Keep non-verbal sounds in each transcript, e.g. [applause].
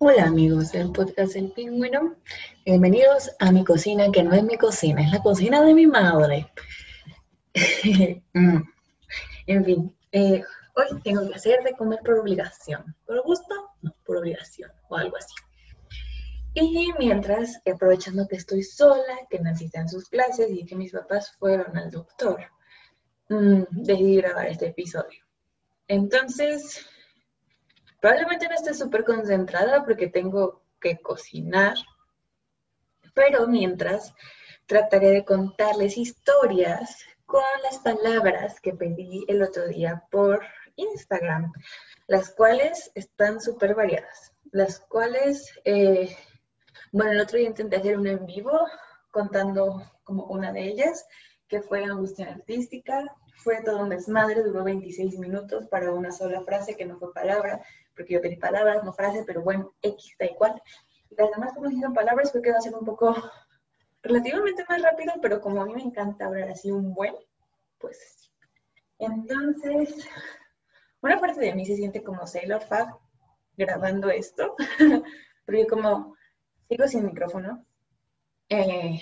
Hola amigos del podcast El Pingüino, bienvenidos a mi cocina, que no es mi cocina, es la cocina de mi madre. [laughs] Mm. en fin, eh, hoy tengo que hacer de comer por obligación. ¿Por gusto? No, por obligación o algo así. Y mientras, aprovechando que estoy sola, que necesitan sus clases y que mis papás fueron al doctor, mmm, decidí grabar este episodio. Entonces, probablemente no esté súper concentrada porque tengo que cocinar, pero mientras trataré de contarles historias con las palabras que pedí el otro día por Instagram, las cuales están súper variadas, las cuales, eh, bueno, el otro día intenté hacer un en vivo contando como una de ellas, que fue angustia artística, fue todo un desmadre, duró 26 minutos para una sola frase que no fue palabra, porque yo pedí palabras, no frase, pero bueno, X da igual. Las demás como dijeron palabras fue que va a ser un poco relativamente más rápido, pero como a mí me encanta hablar así un buen, pues Entonces, una parte de mí se siente como Sailor Fab grabando esto, [laughs] porque como sigo sin micrófono, eh,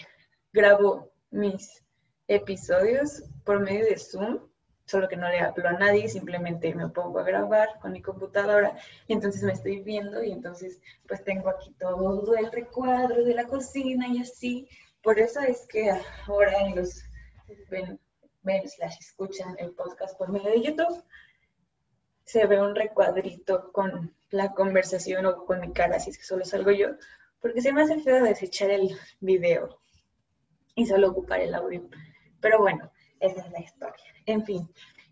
grabo mis episodios por medio de Zoom, solo que no le hablo a nadie, simplemente me pongo a grabar con mi computadora y entonces me estoy viendo y entonces pues tengo aquí todo el recuadro de la cocina y así. Por eso es que ahora los ven, ven slash escuchan el podcast por medio de YouTube, se ve un recuadrito con la conversación o con mi cara, si es que solo salgo yo, porque se me hace feo desechar el video y solo ocupar el audio. Pero bueno, esa es la historia. En fin,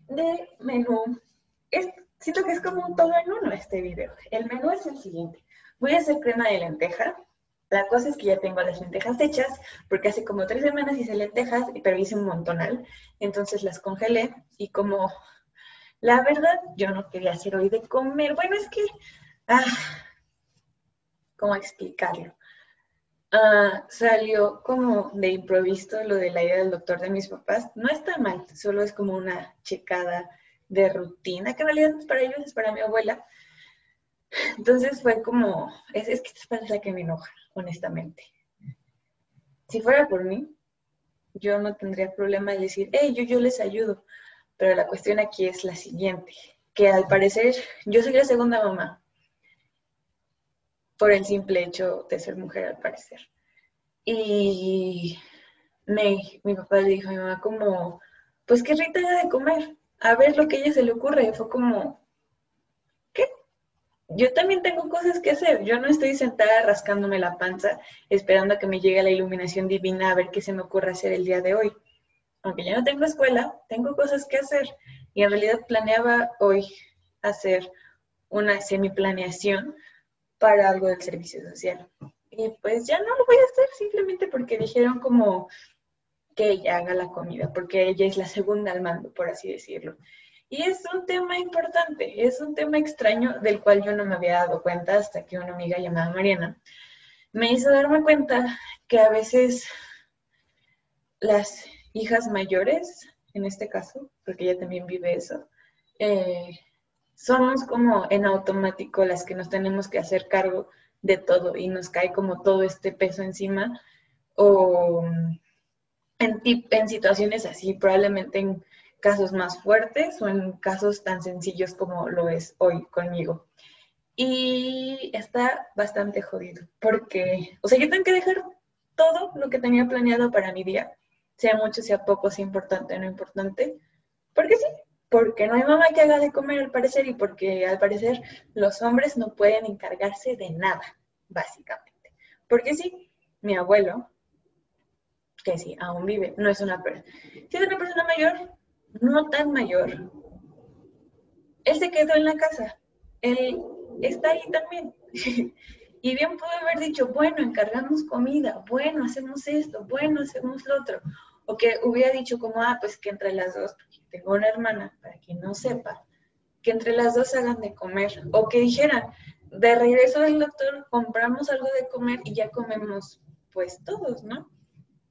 de menú, es, siento que es como un todo en uno este video. El menú es el siguiente. Voy a hacer crema de lenteja. La cosa es que ya tengo las lentejas hechas, porque hace como tres semanas hice lentejas, pero hice un montonal. Entonces las congelé y como la verdad yo no quería hacer hoy de comer. Bueno, es que, ah, ¿cómo explicarlo? Ah, salió como de improviso lo de la idea del doctor de mis papás. No está mal, solo es como una checada de rutina, que en realidad es para ellos, es para mi abuela. Entonces fue como, es, que esta es la que me enoja, honestamente. Si fuera por mí, yo no tendría problema de decir, hey, yo, yo les ayudo. Pero la cuestión aquí es la siguiente, que al parecer yo soy la segunda mamá por el simple hecho de ser mujer al parecer. Y me, mi papá le dijo a mi mamá como, pues que Rita haya de comer, a ver lo que a ella se le ocurre. Y fue como, ¿qué? Yo también tengo cosas que hacer. Yo no estoy sentada rascándome la panza esperando a que me llegue la iluminación divina a ver qué se me ocurre hacer el día de hoy. Aunque ya no tengo escuela, tengo cosas que hacer. Y en realidad planeaba hoy hacer una semi-planeación para algo del servicio social. Y pues ya no lo voy a hacer simplemente porque dijeron como que ella haga la comida, porque ella es la segunda al mando, por así decirlo. Y es un tema importante, es un tema extraño del cual yo no me había dado cuenta hasta que una amiga llamada Mariana me hizo darme cuenta que a veces las hijas mayores, en este caso, porque ella también vive eso, eh, somos como en automático las que nos tenemos que hacer cargo de todo y nos cae como todo este peso encima o en, en situaciones así, probablemente en casos más fuertes o en casos tan sencillos como lo es hoy conmigo. Y está bastante jodido porque, o sea, yo tengo que dejar todo lo que tenía planeado para mi día, sea mucho, sea poco, sea importante o no importante, porque sí, porque no hay mamá que haga de comer al parecer y porque al parecer los hombres no pueden encargarse de nada, básicamente. Porque sí, mi abuelo, que sí, aún vive, no es una persona, si es una persona mayor, no tan mayor, él se quedó en la casa, él está ahí también. [laughs] y bien pudo haber dicho, bueno, encargamos comida, bueno, hacemos esto, bueno, hacemos lo otro. O que hubiera dicho como, ah, pues que entre las dos, tengo una hermana, para quien no sepa, que entre las dos hagan de comer. O que dijeran, de regreso del doctor, compramos algo de comer y ya comemos pues todos, ¿no?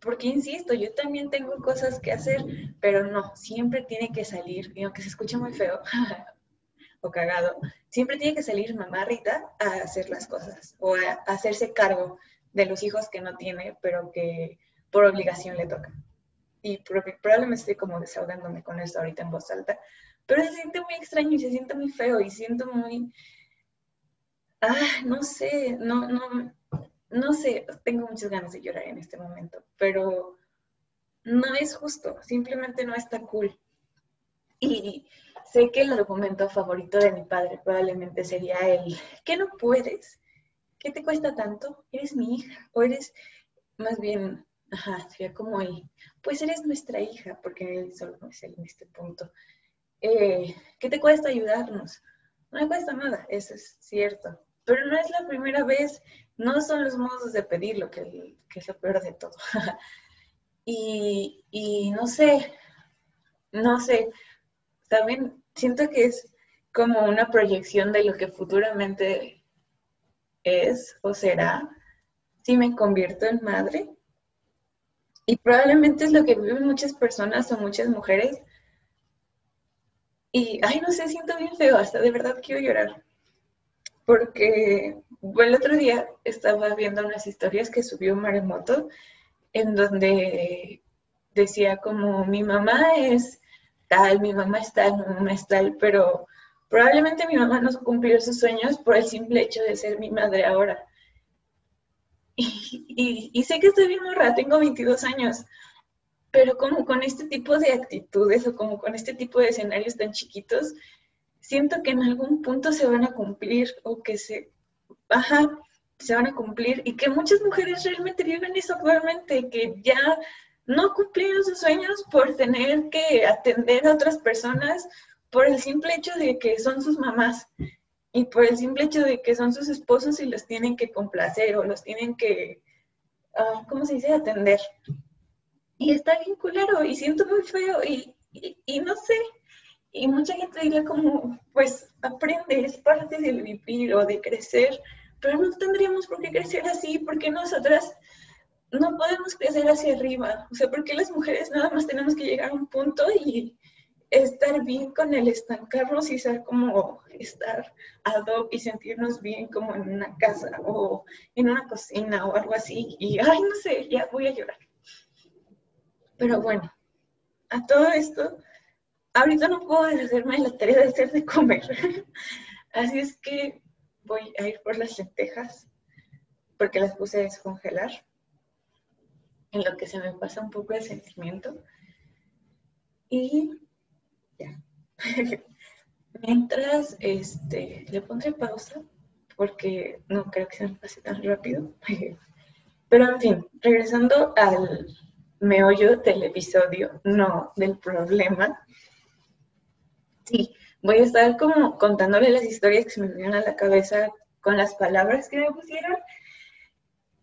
Porque insisto, yo también tengo cosas que hacer, pero no, siempre tiene que salir, y aunque se escuche muy feo, [laughs] o cagado, siempre tiene que salir mamá Rita a hacer las cosas o a hacerse cargo de los hijos que no tiene, pero que por obligación le toca. Y probablemente estoy como desahogándome con esto ahorita en voz alta, pero se siente muy extraño y se siente muy feo y siento muy... Ah, no sé, no, no, no sé, tengo muchas ganas de llorar en este momento, pero no es justo, simplemente no está cool. Y sé que el argumento favorito de mi padre probablemente sería el, ¿qué no puedes? ¿Qué te cuesta tanto? ¿Eres mi hija? ¿O eres más bien, sería como el, pues eres nuestra hija, porque él solo es él en este punto. Eh, ¿Qué te cuesta ayudarnos? No me cuesta nada, eso es cierto. Pero no es la primera vez, no son los modos de pedirlo que, que es lo peor de todo. [laughs] y, y no sé, no sé, también siento que es como una proyección de lo que futuramente es o será si me convierto en madre. Y probablemente es lo que viven muchas personas o muchas mujeres. Y, ay, no sé, siento bien feo, hasta de verdad quiero llorar. Porque el otro día estaba viendo unas historias que subió Maremoto, en donde decía como mi mamá es tal, mi mamá es tal, mi mamá es tal, pero probablemente mi mamá no cumplió sus sueños por el simple hecho de ser mi madre ahora. [laughs] Y, sé que estoy bien morra, tengo 22 años, pero como con este tipo de actitudes o como con este tipo de escenarios tan chiquitos, siento que en algún punto se van a cumplir o que se, ajá, se van a cumplir y que muchas mujeres realmente viven eso actualmente, que ya no cumplieron sus sueños por tener que atender a otras personas por el simple hecho de que son sus mamás y por el simple hecho de que son sus esposos y los tienen que complacer o los tienen que, uh, ¿cómo se dice?, atender. Y está bien culero y siento muy feo y, y, no sé, y mucha gente diría como, pues aprende, es parte del vivir o de crecer, pero no tendríamos por qué crecer así porque nosotras no podemos crecer hacia arriba. O sea, porque las mujeres nada más tenemos que llegar a un punto y estar bien con el estancarnos y ser como estar ad hoc y sentirnos bien como en una casa o en una cocina o algo así. Y, ay, no sé, ya voy a llorar. Pero bueno, a todo esto, ahorita no puedo deshacerme de la tarea de hacer de comer. [laughs] Así es que voy a ir por las lentejas porque las puse a descongelar en lo que se me pasa un poco el sentimiento. Y ya. [laughs] Mientras este, le pondré pausa, porque no creo que se me pase tan rápido. [laughs] Pero en fin, regresando al meollo del episodio, no del problema. Sí, voy a estar como contándole las historias que se me vinieron a la cabeza con las palabras que me pusieron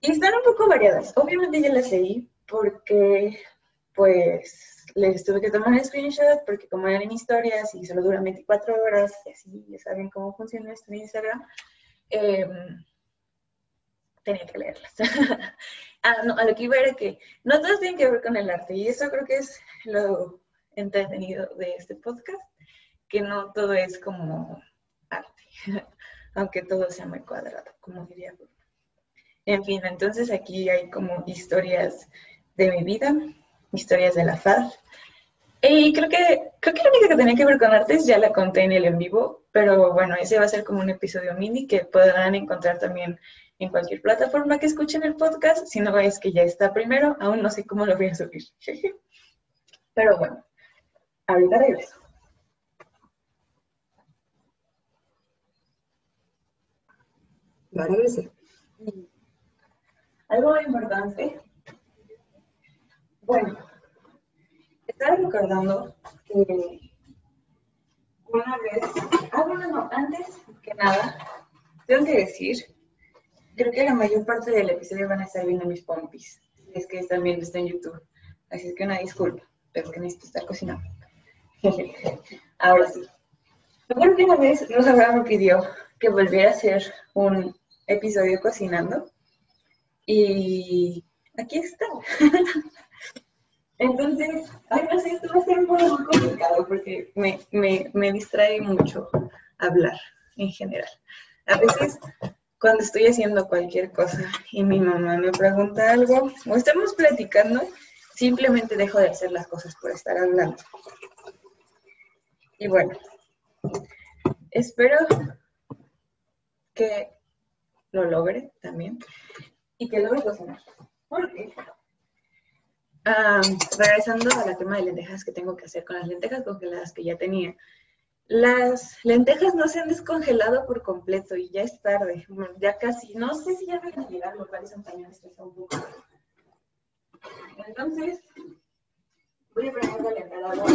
y están un poco variadas. Obviamente ya las leí porque pues les tuve que tomar un screenshot porque como eran historias y solo duran 24 horas y así ya saben cómo funciona esto en Instagram, em, tenía que leerlas. [laughs] ah, no, a lo que iba era que no todas tienen que ver con el arte y eso creo que es lo entretenido de este podcast, que no todo es como arte, [laughs] aunque todo sea muy cuadrado, como diría en fin, entonces aquí hay como historias de mi vida, historias de la FAD. Y creo que, creo que la única que tenía que ver con artes ya la conté en el en vivo, pero bueno, ese va a ser como un episodio mini que podrán encontrar también en cualquier plataforma que escuchen el podcast. Si no es que ya está primero, aún no sé cómo lo voy a subir. [laughs] Pero bueno, ahorita regreso. Ya regresé. Algo muy importante. Bueno, estaba recordando que una vez, ah, bueno, no, antes que nada, tengo que decir, creo que la mayor parte del episodio van a estar viendo mis pompis, es que están viendo esto en YouTube. Así es que una disculpa, pero que necesito estar cocinando. [laughs] Ahora sí. Recuerdo que una vez Rosa me pidió que volviera a hacer un episodio cocinando y aquí está. [laughs] Entonces, ay, no sé, esto va a ser un poco complicado porque me, me, me distrae mucho hablar en general. A veces cuando estoy haciendo cualquier cosa y mi mamá me pregunta algo o estamos platicando, simplemente dejo de hacer las cosas por estar hablando. Y bueno, espero que lo logre también y que logre cocinar. Porque, regresando a la tema de lentejas que tengo que hacer con las lentejas congeladas que ya tenía, las lentejas no se han descongelado por completo y ya es tarde, ya casi, no sé si ya van a llegar, lo cual también estresa un poco. Entonces, voy a ponerle a cada agua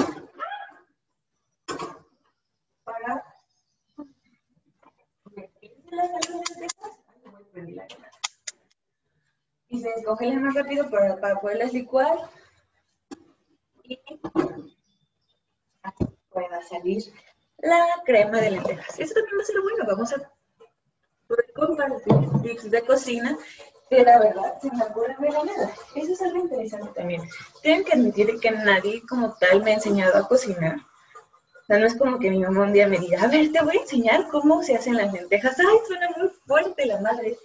para y se más rápido para, para poderlas licuar y pueda salir la crema de lentejas. Eso también va a ser bueno. Vamos a compartir tips de cocina que la verdad se me ocurre de la nada. Eso es algo interesante también. Tienen que admitir que nadie como tal me ha enseñado a cocinar. O sea, no es como que mi mamá un día me diga, a ver, te voy a enseñar cómo se hacen las lentejas. Ay, suena muy fuerte la madre,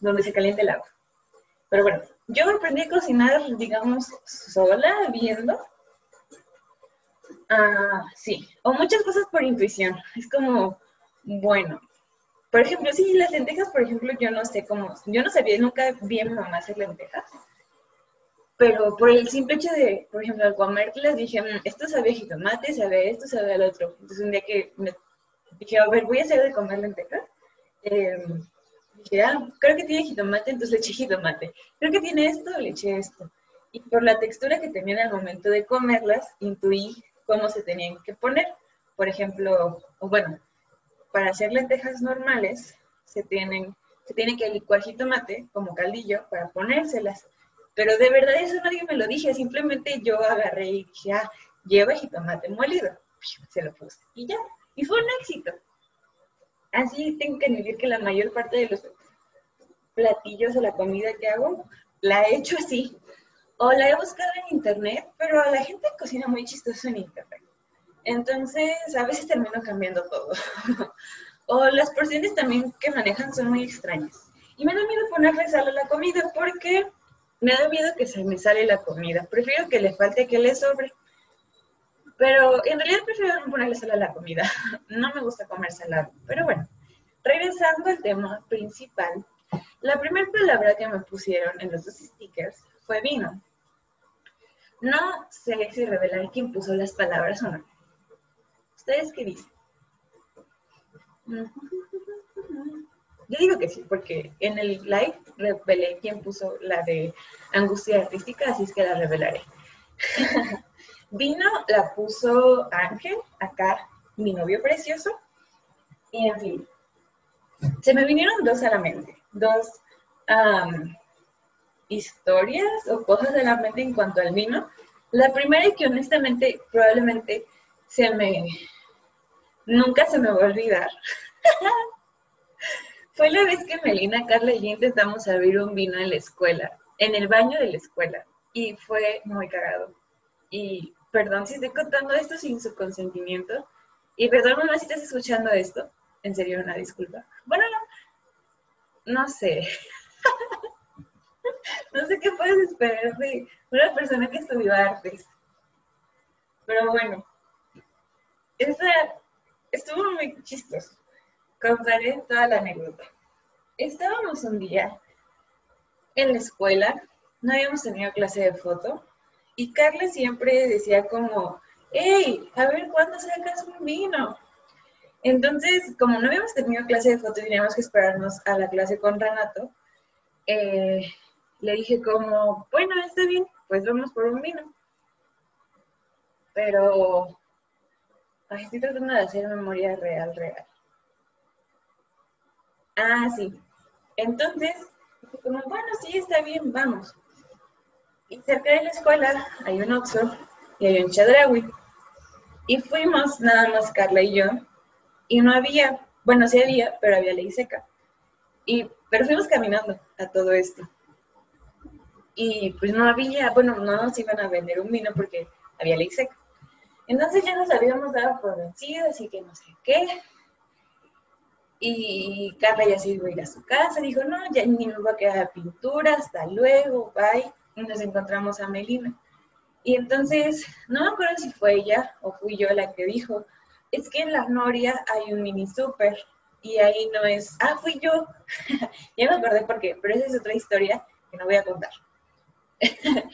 donde se calienta el agua. Pero bueno, yo aprendí a cocinar, digamos, sola, viendo, Ah, sí, o muchas cosas por intuición. Es como, bueno, por ejemplo, sí, las lentejas, por ejemplo, yo no sé cómo, yo no sabía, nunca vi a mi mamá hacer lentejas, pero por el simple hecho de, por ejemplo, al comerlas dije, mm, esto sabe a jitomate, sabe esto, sabe al otro. Entonces un día que me dije, a ver, voy a hacer de comer lentejas. Em, dije, ah, creo que tiene jitomate, entonces le eché jitomate. Creo que tiene esto, le eché esto. Y por la textura que tenía al momento de comerlas, intuí cómo se tenían que poner. Por ejemplo, bueno, para hacer lentejas normales se tienen se tiene que licuar jitomate como caldillo para ponérselas. Pero de verdad eso nadie me lo dije, simplemente yo agarré y dije, ah, lleva jitomate molido. Se lo puse y ya. Y fue un éxito. Así tengo que admitir que la mayor parte de los platillos o la comida que hago, la he hecho así o la he buscado en internet, pero la gente cocina muy chistoso en internet. Entonces, a veces termino cambiando todo. [laughs] o las porciones también que manejan son muy extrañas. Y me da miedo ponerle sal a la comida porque me da miedo que se me sale la comida. Prefiero que le falte que le sobre. Pero en realidad prefiero no ponerle sal a la comida. [laughs] no me gusta comer salado. Pero bueno, regresando al tema principal, la primera palabra que me pusieron en los dos stickers fue vino. No sé si revelar quién puso las palabras o no. ¿Ustedes qué dicen? [laughs] Yo digo que sí, porque en el live revelé quién puso la de angustia artística, así es que la revelaré. [laughs] Vino, la puso Ángel, acá, mi novio precioso. Y en fin, se me vinieron dos a la mente, dos historias o cosas de la mente en cuanto al vino. La primera y que honestamente probablemente se me... Nunca se me va a olvidar. [laughs] Fue la vez que Melina, Carla y yo intentamos abrir un vino en la escuela, en el baño de la escuela. Y fue muy cagado. Y perdón si estoy contando esto sin su consentimiento. Y perdón, mamá, si estás escuchando esto. En serio, una disculpa. Bueno, no, no sé. [laughs] no sé qué puedes esperar de una persona que estudió artes. Pero bueno, esa estuvo muy chistoso. Contaré toda la anécdota. Estábamos un día en la escuela, no habíamos tenido clase de foto, y Carla siempre decía como, hey, a ver cuándo sacas un vino. Entonces, como no habíamos tenido clase de foto y teníamos que esperarnos a la clase con Renato, eh, le dije como, bueno, está bien, pues vamos por un vino. Pero estoy tratando de hacer memoria real, real. Ah, sí. Entonces, como, bueno, sí, está bien, vamos. Y cerca de la escuela hay un Oxford y hay un Chadrawi. Y fuimos nada más Carla y yo. Y no había, bueno, sí había, pero había ley seca. Y, pero fuimos caminando a todo esto y pues no había, bueno, no nos iban a vender un vino porque había ley seca. Entonces ya nos habíamos dado por vencidos y que no sé qué. Y Carla ya se iba a ir a su casa, dijo, no, ya ni me va a quedar pintura, hasta luego, bye. Nos encontramos a Melina. Y entonces, no me acuerdo si fue ella o fui yo la que dijo, es que en la Noria hay un mini super y ahí no es, ah, fui yo. [laughs] ya me acordé por qué, pero esa es otra historia que no voy a contar. [laughs]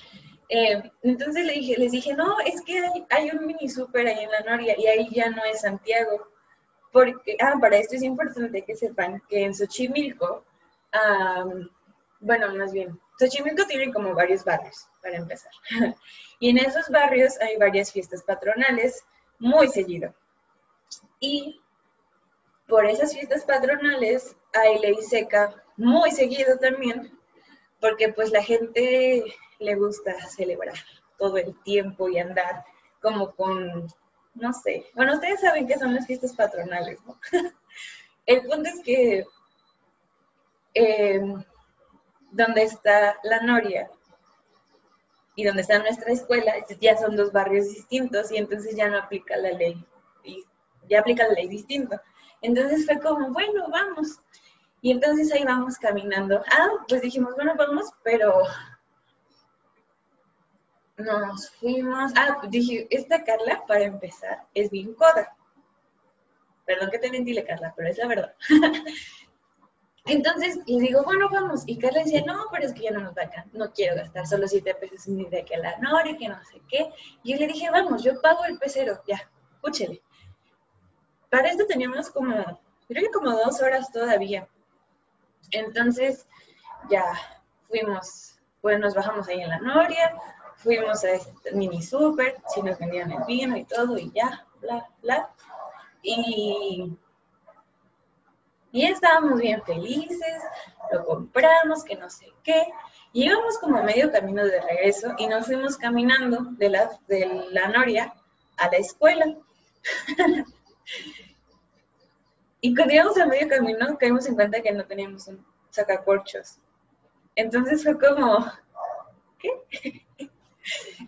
Eh, entonces le dije, les dije, no, es que hay, un mini super ahí en la Noria y ahí ya no es Santiago. Porque, ah, para esto es importante que sepan que en Xochimilco, bueno, más bien, Xochimilco tiene como varios barrios, para empezar. [laughs] y en esos barrios hay varias fiestas patronales muy seguido. Y por esas fiestas patronales hay ley seca muy seguido también, porque pues la gente le gusta celebrar todo el tiempo y andar como con, no sé, bueno, ustedes saben que son las fiestas patronales, ¿no? [laughs] el punto es que eh, donde está la Noria y donde está nuestra escuela, ya son dos barrios distintos y entonces ya no aplica la ley, y ya aplica la ley distinto. Entonces fue como, bueno, vamos. Y entonces ahí vamos caminando. Ah, pues dijimos, bueno, vamos, pero nos fuimos. Ah, dije, esta Carla, para empezar, es bien coda. Perdón que te mentile, Carla, pero es la verdad. [laughs] Entonces le digo, bueno, vamos. Y Carla decía, no, pero es que ya no nos da acá. No quiero gastar solo siete pesos ni de que la Nori, que no sé qué. Y yo le dije, vamos, yo pago el pecero, ya, escúchele. Para esto teníamos como, creo que como dos horas todavía. Entonces, ya fuimos, pues nos bajamos ahí en la Noria, fuimos a este mini super, si nos vendían el vino y todo, y ya, bla, bla. Y, y estábamos bien felices, lo compramos, que no sé qué. Y íbamos como medio camino de regreso y nos fuimos caminando de la, de la Noria a la escuela. [laughs] y cuando íbamos a medio camino, caímos en cuenta que no teníamos un sacacorchos. Entonces fue como, ¿qué? [laughs]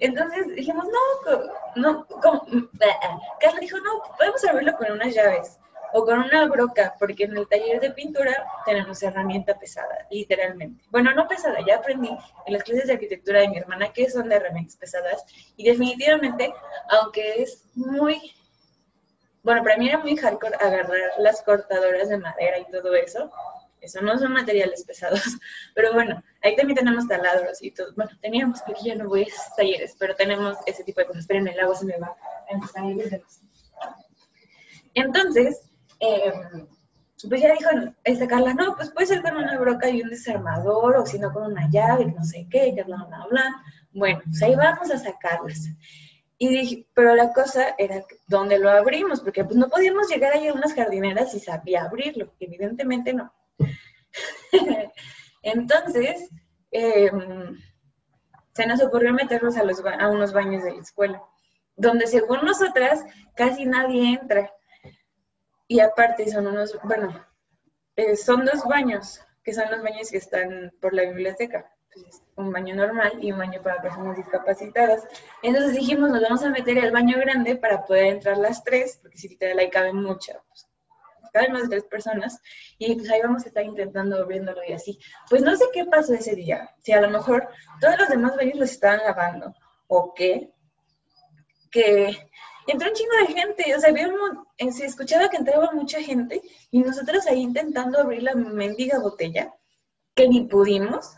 Entonces dijimos, no, no, ¿cómo? Carla dijo, no, podemos abrirlo con unas llaves o con una broca, porque en el taller de pintura tenemos herramienta pesada, literalmente. Bueno, no pesada, ya aprendí en las clases de arquitectura de mi hermana que son de herramientas pesadas y definitivamente, aunque es muy, bueno, para mí era muy hardcore agarrar las cortadoras de madera y todo eso, eso no son materiales pesados. [laughs] Pero bueno, ahí también tenemos taladros y todo. Bueno, teníamos, porque ya no voy a talleres, pero tenemos ese tipo de cosas. Pero en el agua se me va a empezar a Entonces, eh, pues ya dijo esta no, pues puede ser con una broca y un desarmador, o si no con una llave, no sé qué, que bla, bla, bla. Bueno, pues ahí vamos a sacarlas. Y dije, pero la cosa era dónde lo abrimos, porque pues no podíamos llegar ahí a unas jardineras y sabía abrirlo, evidentemente no. [laughs] Entonces, em, se nos ocurrió meternos a, a unos baños de la escuela, donde según nosotras casi nadie entra. Y aparte son unos, bueno, eh, son dos baños, que son los baños que están por la biblioteca. Un baño normal y un baño para personas discapacitadas. Entonces dijimos, nos vamos a meter al baño grande para poder entrar las tres, porque si literal ahí caben muchas, pues, caben más de tres personas, y pues ahí vamos a estar intentando abriéndolo y así. Pues no sé qué pasó ese día, si a lo mejor todos los demás baños los estaban lavando, o qué, que entró un chingo de gente, o sea, eh, se escuchaba que entraba mucha gente, y nosotros ahí intentando abrir la mendiga botella, que ni pudimos,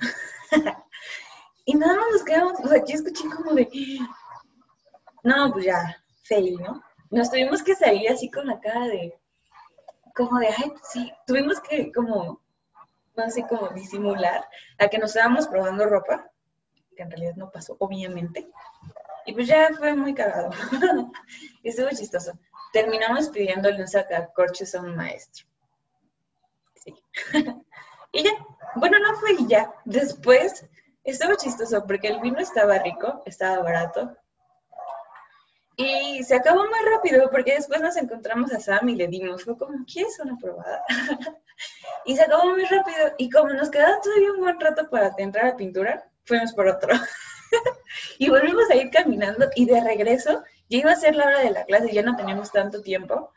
[laughs] y nada más nos quedamos, o sea, yo escuché como de, no, pues ya, fail, ¿no? Nos tuvimos que salir así con la cara de, como de, ay, sí, tuvimos que como, no sé, como disimular a que nos estábamos probando ropa, que en realidad no pasó, obviamente. Y pues ya fue muy cagado. [laughs] Estuvo chistoso. Terminamos pidiéndole un sacacorchos a un maestro. [laughs] Y ya, bueno, no fue ya. Después estuvo chistoso porque el vino estaba rico, estaba barato, y se acabó muy rápido porque después nos encontramos a Sam y le dimos, fue como, ¿quieres una probada? [laughs] y se acabó muy rápido. Y como nos quedaba todavía un buen rato para entrar a pintura, fuimos por otro. [laughs] y volvimos a ir caminando y de regreso, ya iba a ser la hora de la clase, ya no teníamos tanto tiempo.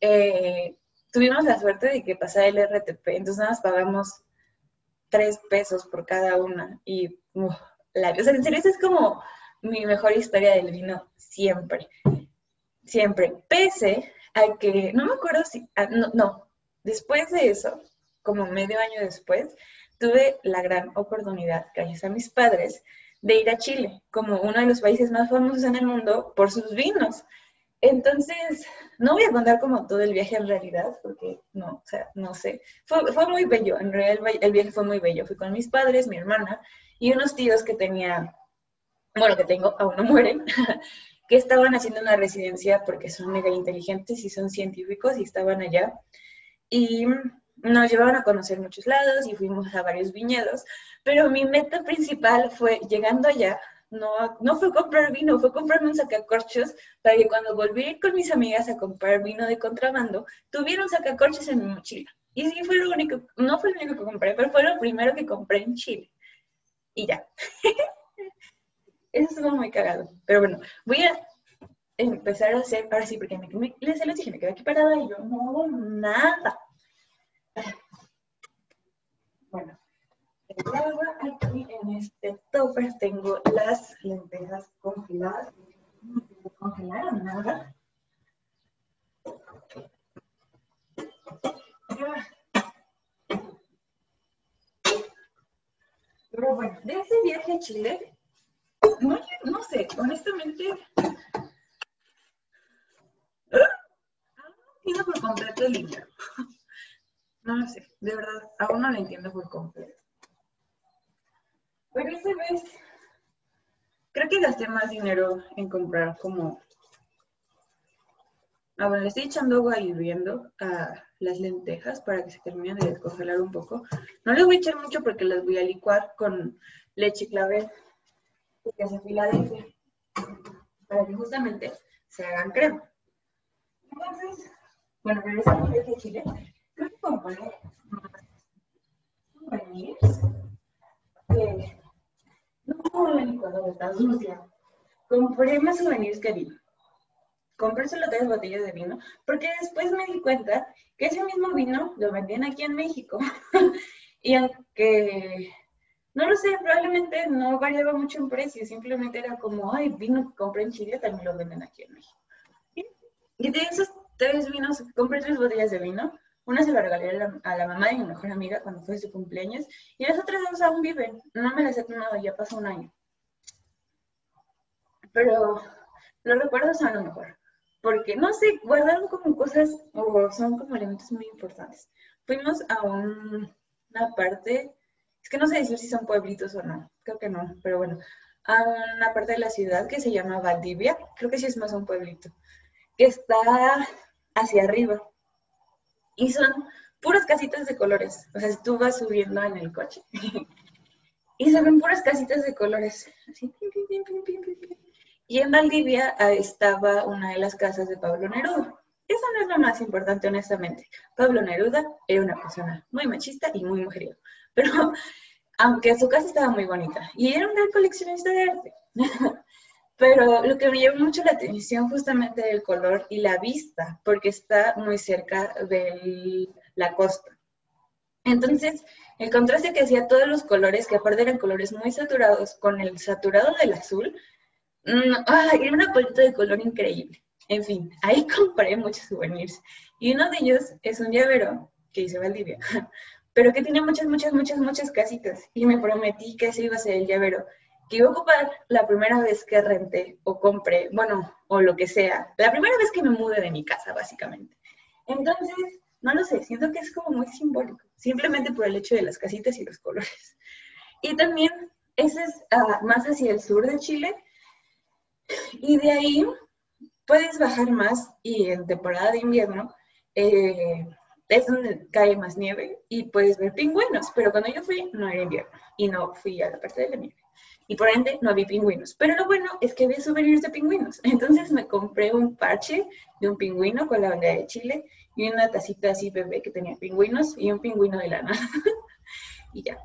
Eh, tuvimos la suerte de que pasara el RTP, entonces nada más pagamos tres pesos por cada una. Y la, o sea, en serio, esa es como mi mejor historia del vino siempre. Siempre. Pese a que, no me acuerdo si, ah, no, no, después de eso, como medio año después, tuve la gran oportunidad, gracias a mis padres, de ir a Chile, como uno de los países más famosos en el mundo por sus vinos. Entonces, no voy a contar como todo el viaje en realidad, porque no, o sea, no sé. Fue, muy bello, en realidad el, viaje fue muy bello. Fui con mis padres, mi hermana y unos tíos que tenía, bueno, que tengo, aún no mueren, [laughs] que estaban haciendo una residencia porque son mega inteligentes y son científicos y estaban allá. Y nos llevaron a conocer muchos lados y fuimos a varios viñedos, pero mi meta principal fue llegando allá no, no fue comprar vino, fue comprarme un sacacorchos para que cuando volví con mis amigas a comprar vino de contrabando, tuviera un sacacorchos en mi mochila. Y sí fue lo único, no fue lo único que compré, pero fue lo primero que compré en Chile. Y ya. [laughs] Eso estuvo muy cagado. Pero bueno, voy a empezar a hacer, ahora sí, porque me, me, les, dije, me quedé aquí parada y yo no hago nada. Bueno, agua aquí en este topper tengo las lentejas congeladas. No congelaron nada. Pero bueno, de ese viaje a Chile, no, sé, honestamente, aún no entiendo por completo el. No lo sé, de verdad, aún no lo entiendo por completo. Pero esta vez creo que gasté más dinero en comprar como... Ah, bueno, le estoy echando agua hirviendo a las lentejas para que se terminen de descongelar un poco. No les voy a echar mucho porque las voy a licuar con leche clavel que hace Filadelfia para que justamente se hagan crema. Entonces, bueno, regresando de Chile, no, está. Compré más souvenirs que vino. Compré solo tres botellas de vino, porque después me di cuenta que ese mismo vino lo vendían aquí en México. y aunque, no lo sé, probablemente no variaba mucho en precio, simplemente era como, ay, vino que compré en Chile, también lo venden aquí en México. Y de esos tres vinos, compré tres botellas de vino, una se la regalé a la, mamá de mi mejor amiga cuando fue su cumpleaños y las otras dos aún viven. No me las he tomado, ya pasó un año. Pero los recuerdos son lo mejor. Porque, no sé, guardaron como cosas o son como elementos muy importantes. Fuimos a una parte, es que no sé decir si son pueblitos o no, creo que no, pero bueno, a una parte de la ciudad que se llama Valdivia, creo que sí es más un pueblito, que está hacia arriba y son puras casitas de colores. O sea, tú vas subiendo en el coche [laughs] y se ven puras casitas de colores. y en Valdivia estaba una de las casas de Pablo Neruda. Eso no es lo más importante, honestamente. Pablo Neruda era una persona muy machista y muy mujeriego. Pero [laughs] aunque su casa estaba muy bonita y era un gran coleccionista de arte. [laughs] Pero lo que me llamó mucho la atención justamente el color y la vista, porque está muy cerca de la costa. Entonces, el contraste que hacía todos los colores, que aparte eran colores muy saturados, con el saturado del azul, mm, era una paleta de color increíble. En fin, ahí [laughs] compré muchos souvenirs. Y uno de ellos es un llavero que hice Valdivia, [laughs] pero que tiene muchas, muchas, muchas, muchas casitas. Y me prometí que ese iba a ser el llavero que iba a ocupar la primera vez que renté o compré, bueno, o lo que sea, la primera vez que me mude de mi casa, básicamente. Entonces, no lo sé, siento que es como muy simbólico, simplemente por el hecho de las casitas y los colores. Y también, ese es ah, más hacia el sur de Chile, y de ahí puedes bajar más y en temporada de invierno eh, es donde cae más nieve y puedes ver pingüinos, pero cuando yo fui no era invierno y no fui a la parte de la nieve y por ende no había pingüinos. Pero lo bueno es que había souvenirs de pingüinos. [laughs] Entonces me compré un parche de un pingüino con la bandera de Chile y una tacita así bebé que tenía pingüinos y un pingüino de lana. [laughs] y ya.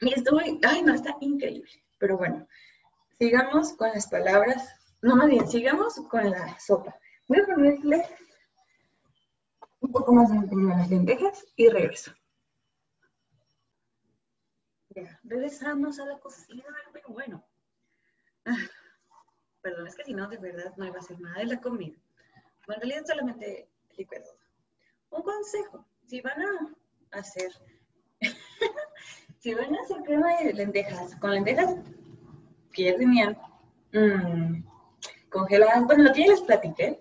Y estuve, ay no, está increíble. Pero bueno, sigamos con las palabras. No, más bien, sigamos con la sopa. Voy a ponerle un poco más de las lentejas y regreso. Regresamos a la cocina, pero bueno. [laughs] Perdón, es que si no, de verdad no iba a hacer nada de la comida. Bueno, en realidad solamente licuado. Un consejo, si van a hacer, [laughs] si van a hacer crema de lentejas, con lentejas que ya tenían mmm, congeladas, bueno, lo que ya les platiqué,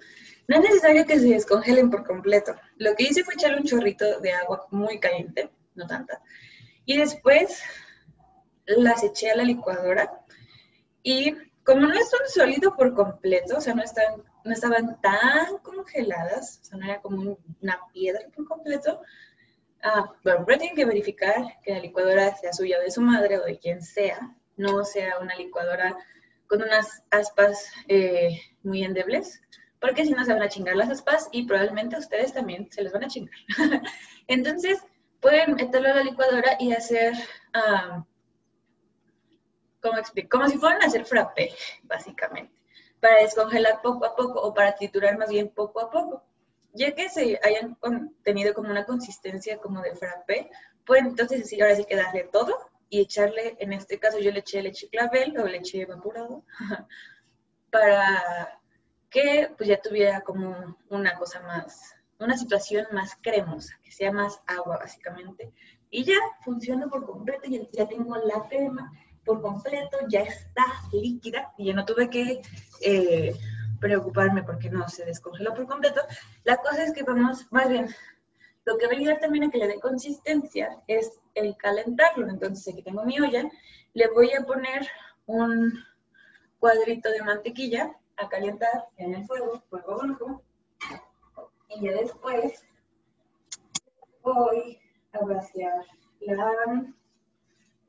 no es necesario que se descongelen por completo. Lo que hice fue echarle un chorrito de agua muy caliente, no tanta, y después las eché a la licuadora y como no es un sólido por completo, o sea, no, están, no estaban tan congeladas, o sea, no era como una piedra por completo, ah, bueno, pero tienen que verificar que la licuadora sea suya de su madre o de quien sea, no sea una licuadora con unas aspas eh, muy endebles, porque si no se van a chingar las aspas y probablemente ustedes también se les van a chingar. [laughs] Entonces, pueden meterlo a la licuadora y hacer, ah, ¿cómo explico? Como si fueran a hacer frappé, básicamente, para descongelar poco a poco o para triturar más bien poco a poco. Ya que se hayan tenido como una consistencia como de frappé, pueden entonces decir ahora sí que darle todo y echarle, en este caso yo le eché leche clavel o leche evaporado, [laughs] para que pues ya tuviera como una cosa más, una situación más cremosa, que sea más agua básicamente. Y ya funciona por completo, ya, ya tengo la crema por completo, ya está líquida y ya no tuve que eh, preocuparme porque no se descongeló por completo. La cosa es que vamos, más bien, lo que va a ayudar también a que le dé consistencia es el calentarlo. Entonces aquí tengo mi olla, le voy a poner un cuadrito de mantequilla a calentar en el fuego, fuego bajo, y ya después voy a vaciar la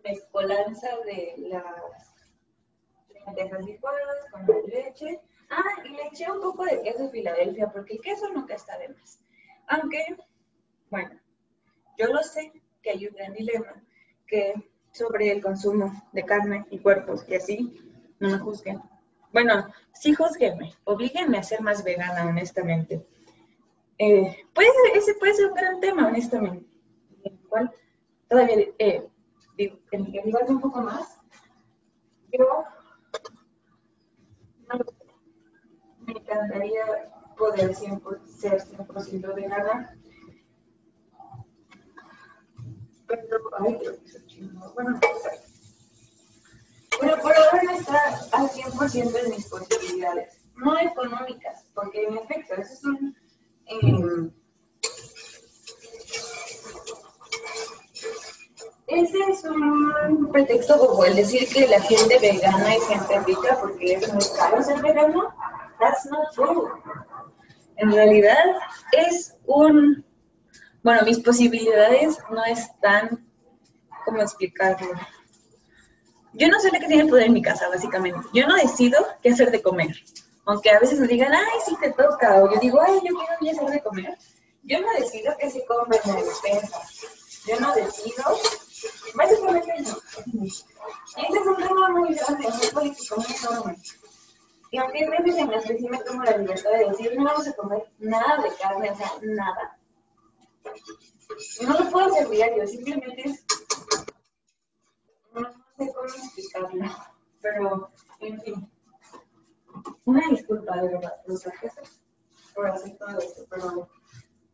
mezcolanza de las lentejas licuadas con la leche. Ah, y le eché un poco de queso Filadelfia, porque el queso nunca está de más. Aunque bueno, yo lo sé que hay un gran dilema que sobre el consumo de carne y cuerpos, que así no me juzguen. Bueno, sí juzguenme, oblíguenme a ser más vegana, honestamente. Eh, ese puede ser un gran tema, honestamente. En el cual todavía, eh, digo, que digo un poco más, yo me encantaría poder ser 100% vegana, bueno, pero por ahora no está al 100% en mis posibilidades, no económicas, porque en efecto, eso es un... Eh, ese es un pretexto como el decir que la gente vegana es gente rica porque es muy caro ser vegano. That's not true. En realidad es un bueno, mis posibilidades no están, ¿cómo explicarlo? Yo no sé lo que tiene poder en mi casa, básicamente. Yo no decido qué hacer de comer. Aunque a veces me digan, ay, sí te toca, o yo digo, ay, yo quiero ya hacer de comer. Yo no decido qué se come en la despensa. Yo no decido, este es un tema muy grande, muy político, muy enorme. Y aunque hay veces me tomo la libertad de decir, no vamos a comer nada de carne, o sea, nada no lo puedo hacer diario, simplemente. No sé cómo explicarlo, pero en fin. Una disculpa de verdad, los jefes, por hacer todo esto, pero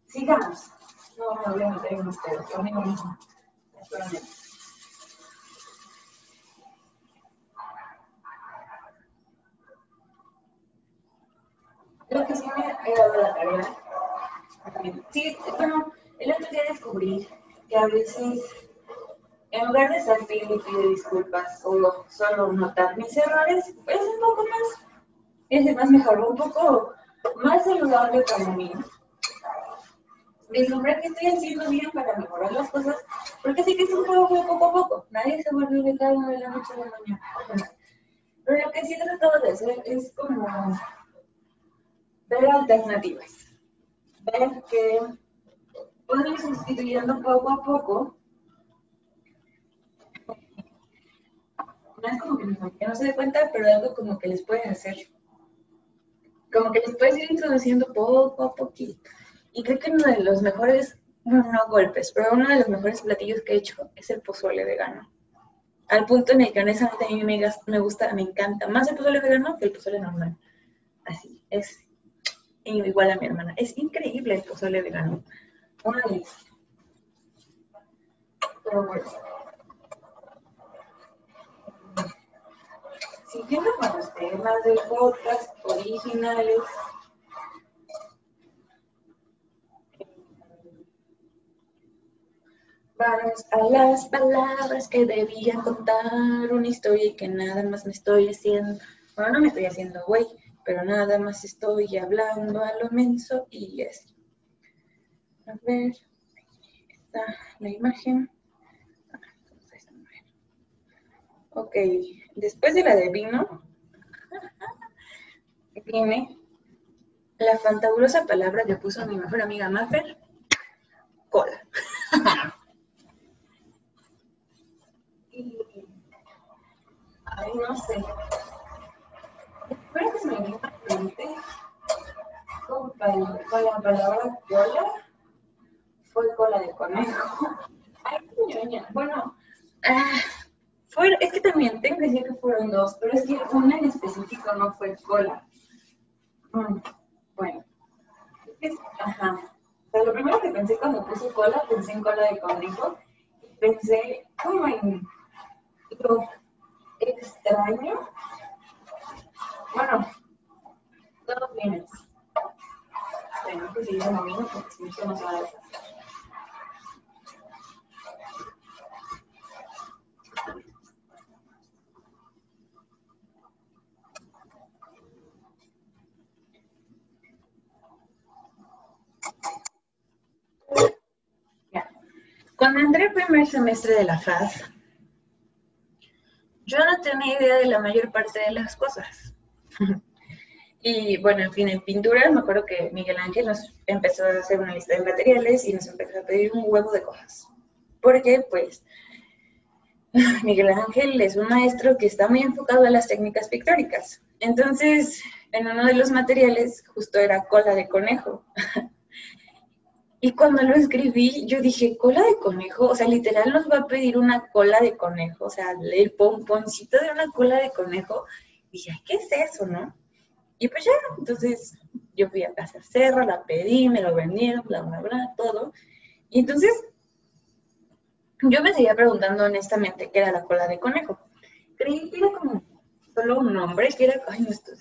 sigamos. No me voy a meter en ustedes, conmigo mismo. Lo que sí me he dado la tarea. Sí, bueno, el otro día descubrí que a veces, en lugar de estar pidiendo y disculpas o solo notar mis errores, es un poco más, es más mejor, un poco más saludable para mí. Descubrir que estoy haciendo bien para mejorar las cosas, porque sí que es un trabajo de poco a poco. Nadie se vuelve vegano de la noche a la mañana. Pero lo que sí he tratado de hacer es como ver alternativas. Ver que pueden ir sustituyendo poco a poco. No es como que no se dé cuenta, pero algo como que les pueden hacer. Como que les puedes ir introduciendo poco a poquito. Y creo que uno de los mejores, bueno, no golpes, pero uno de los mejores platillos que he hecho es el pozole vegano. Al punto en el que honestamente a mí me, me gusta, me encanta más el pozole vegano que el pozole normal. Así, es igual a mi hermana. Es increíble el pozole vegano. Una vez. Pero bueno. Siguiendo con los temas del podcast originales, Vamos a las palabras que debían contar una historia y que nada más me estoy haciendo. Bueno, no me estoy haciendo güey, pero nada más estoy hablando a lo menso y así. A ver, está la imagen. Ok, después de la de vino, [laughs] viene la fantabulosa palabra que puso mi mejor amiga Maffer, cola. [laughs] Ay, no sé. Con, con la palabra cola. Fue cola de conejo. Ay, ñoña. Bueno, ah, fue, es que también tengo que decir que fueron dos, pero es que una en específico no fue cola. Mm, bueno, es, ajá. O lo primero que pensé cuando puse cola, pensé en cola de conejo. Pensé como en lo extraño. Bueno, todos vienes. Tengo que seguir moviendo porque si no se va a deshacer. Cuando entré el primer semestre de la FAS, yo no tenía idea de la mayor parte de las cosas. [laughs] y bueno, en fin, en pintura me acuerdo que Miguel Ángel nos empezó a hacer una lista de materiales y nos empezó a pedir un huevo de cosas. Porque pues [laughs] Miguel Ángel es un maestro que está muy enfocado a las técnicas pictóricas. Entonces, en uno de los materiales justo era cola de conejo. [laughs] Y cuando lo escribí, yo dije, cola de conejo, o sea, literal nos va a pedir una cola de conejo, o sea, el pomponcito de una cola de conejo. Dije, ¿qué es eso, no? Y pues ya, entonces yo fui a Casa Cerro, la pedí, me lo vendieron, bla, bla, bla, todo. Y entonces yo me seguía preguntando honestamente qué era la cola de conejo. Creí que era como solo un nombre, que era, ay, no estoy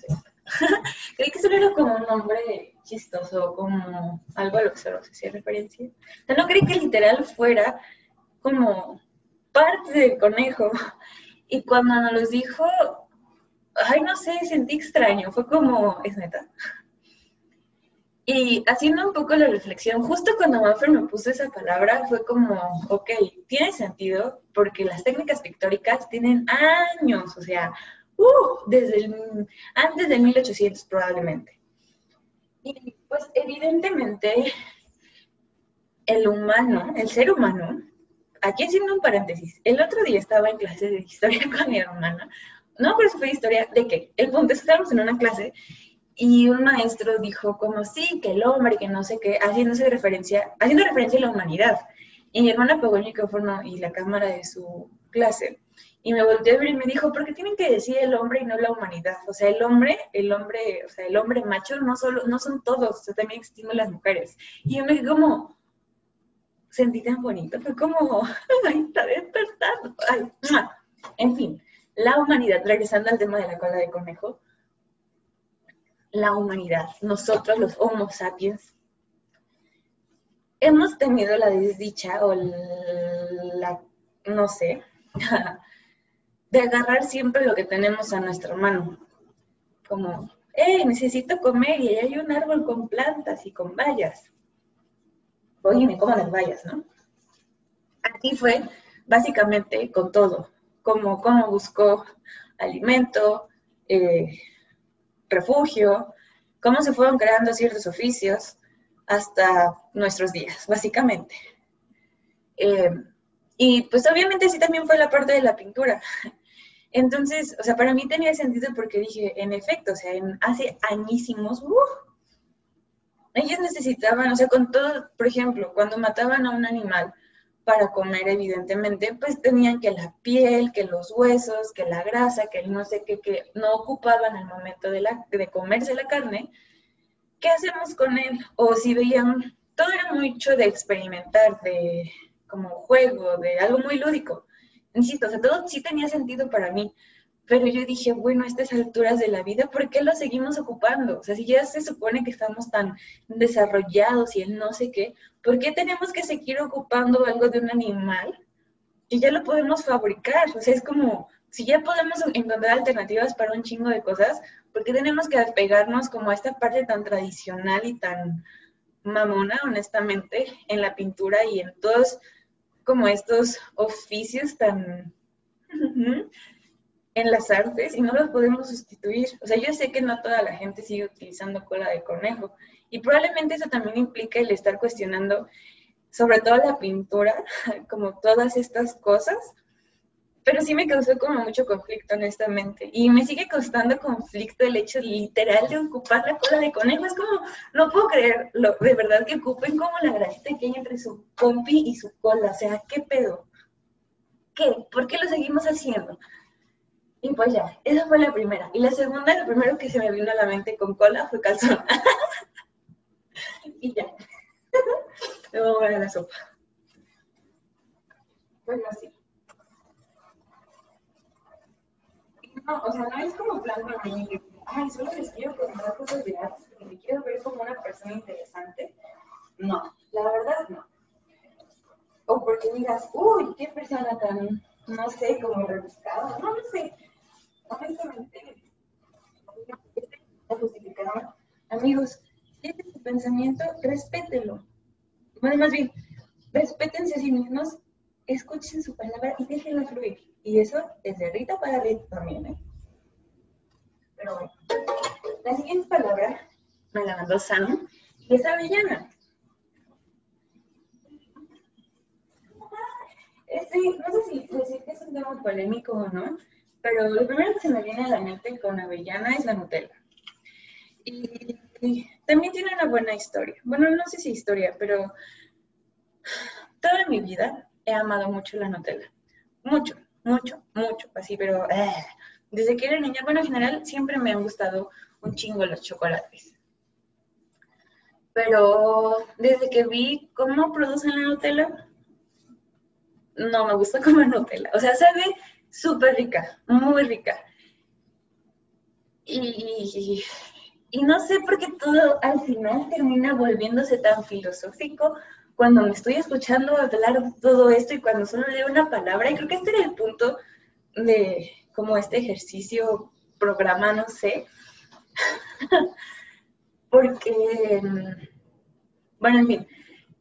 [laughs] Creí que solo era como un nombre chistoso, como algo a lo que se lo hacía referencia. O no creí que literal fuera como parte del conejo. [laughs] Y cuando nos los dijo, ay, no sé, sentí extraño. Fue como, es neta. Y haciendo un poco la reflexión, justo cuando Manfred me puso esa palabra, fue como, ok, tiene sentido, porque las técnicas pictóricas tienen años, o sea, uh, desde antes de 1800 probablemente. Y pues evidentemente el humano, el ser humano, aquí haciendo un paréntesis, el otro día estaba en clase de historia [laughs] con mi hermana, no, pero eso fue historia de que el punto es que estábamos en una clase y un maestro dijo como sí, que el hombre, que no sé qué, haciéndose referencia, haciendo referencia a la humanidad. Y mi hermana apagó el micrófono y la cámara de su clase y me volteó a ver y me dijo, ¿por qué tienen que decir el hombre y no la humanidad? O sea, el hombre, el hombre, o sea, el hombre macho no solo, no son todos, o sea, también existen las mujeres. Y yo me dije como, sentí tan bonito, fue como, [laughs] ay, está despertando. Ay, en fin, la humanidad, regresando al tema de la cola de conejo, la humanidad, nosotros los Homo sapiens, hemos tenido la desdicha o la, no sé, [laughs] de agarrar siempre lo que tenemos a nuestra mano. Como, hey, necesito comer y ahí hay un árbol con plantas y con bayas. Oye, me como las bayas, ¿no? Aquí fue básicamente con todo, como cómo buscó alimento, eh, refugio, cómo se fueron creando ciertos oficios hasta nuestros días, básicamente. Eh, y pues obviamente sí también fue la parte de la pintura. Entonces, o sea, para mí tenía sentido porque dije, en efecto, o sea, en, hace añísimos, ellos necesitaban, o sea, con todo, por ejemplo, cuando mataban a un animal para comer, evidentemente, pues tenían que la piel, que los huesos, que la grasa, que el no sé qué, que no ocupaban al momento de, la, de comerse la carne. ¿Qué hacemos con él? O si veían, todo era mucho de experimentar, de como juego, de algo muy lúdico. Insisto, o todo sí tenía sentido para mí, pero yo dije, bueno, a estas alturas de la vida, ¿por qué lo seguimos ocupando? O sea, si ya se supone que estamos tan desarrollados y el no sé qué, ¿por qué tenemos que seguir ocupando algo de un animal y ya lo podemos fabricar? O sea, es como, si ya podemos encontrar alternativas para un chingo de cosas, ¿por qué tenemos que apegarnos como a esta parte tan tradicional y tan mamona, honestamente, en la pintura y en todos como estos oficios tan [laughs] en las artes y no los podemos sustituir. O sea, yo sé que no toda la gente sigue utilizando cola de conejo y probablemente eso también implica el estar cuestionando sobre todo la pintura, [laughs] como todas estas cosas, pero sí me causó como mucho conflicto, honestamente. Y me sigue causando conflicto el hecho literal de ocupar la cola de conejo. Es como, no puedo creerlo, de verdad que ocupen como la grasita que hay entre su compi y su cola. O sea, ¿qué pedo? ¿Qué? ¿Por qué lo seguimos haciendo? Y pues ya, esa fue la primera. Y la segunda, lo primero que se me vino a la mente con cola fue calzón. [laughs] y ya. [laughs] me voy a ver la sopa. Bueno, sí. No, o sea, no es como plan para mí ay, solo les quiero preguntar cosas arte porque me quiero ver como una persona interesante. No, la verdad no. O porque digas, uy, qué persona tan, no sé, como rebuscada. No, no sé Amigos, si este es su pensamiento, respételo. Bueno, más bien, respétense a sí mismos, escuchen su palabra y déjenla fluir. Y eso es de Rita para Rita también, ¿eh? Pero bueno, la siguiente palabra me la mandó Sam y es avellana. Este, no sé si decir que es un tema polémico o no, pero lo primero que se me viene a la mente con avellana es la Nutella. Y, también tiene una buena historia. Bueno, no sé si historia, pero toda mi vida he amado mucho la Nutella. Mucho, mucho, mucho. Así, pero eh, desde que era niña, bueno, en general siempre me han gustado un chingo los chocolates. Pero desde que vi cómo producen la Nutella, no me gusta [laughs] comer Nutella. O sea, sabe súper rica, muy rica. Y, no sé por qué todo al final termina volviéndose tan filosófico cuando me estoy escuchando hablar todo esto y cuando solo leo una palabra. Y creo que este era el punto de como este ejercicio, programa, no sé. [laughs] Porque, bueno, en fin,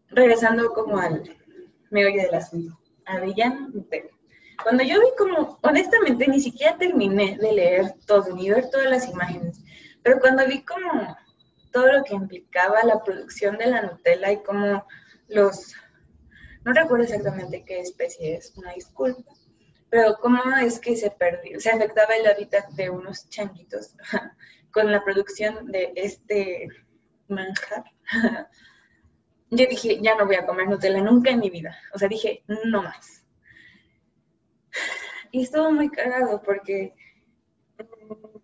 regresando como al meollo del asunto. Avellán, cuando yo vi como, honestamente, ni siquiera terminé de leer todo, ni ver todas las imágenes, pero cuando vi como todo lo que implicaba la producción de la Nutella y como los, no recuerdo exactamente qué especie es, una disculpa, pero cómo es que se perdió, se afectaba el hábitat de unos changuitos [laughs] con la producción de este manjar. [laughs] Yo dije, ya no voy a comer Nutella nunca en mi vida. O sea, dije, no más. [laughs] Y estuvo muy cagado porque mm,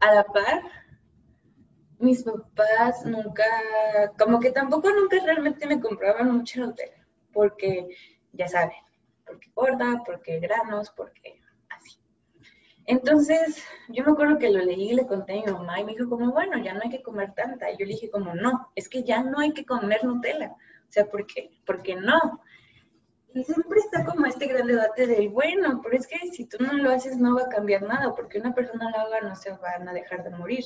a la par, mis papás nunca, como que tampoco nunca realmente me compraban mucha Nutella, porque ya saben, porque gorda, porque granos, porque así. Entonces, yo me acuerdo que lo leí y le conté a mi mamá y me dijo como, bueno, ya no hay que comer tanta. Y yo le dije como, no, es que ya no hay que comer Nutella. O sea, ¿por qué? Porque no. Y siempre está como este gran debate de, bueno, pero es que si tú no lo haces no va a cambiar nada, porque una persona lo haga no se van a dejar de morir.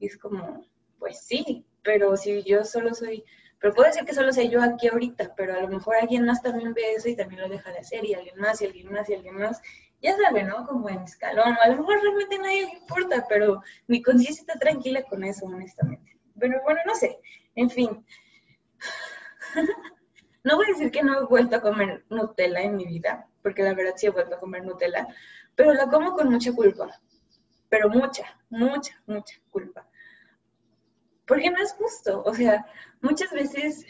Y es como, pues sí, pero si yo solo soy, pero puede ser que solo sea yo aquí ahorita, pero a lo mejor alguien más también ve eso y también lo deja de hacer, y alguien más, y alguien más, y alguien más. Ya sabe, ¿no? Como en escalón, a lo mejor realmente a nadie le importa, pero mi conciencia está tranquila con eso, honestamente. Pero bueno, no sé, en fin. No voy a decir que no he vuelto a comer Nutella en mi vida, porque la verdad sí he vuelto a comer Nutella, pero la como con mucha culpa. Pero mucha, mucha, mucha culpa. porque no es justo. O sea, muchas veces,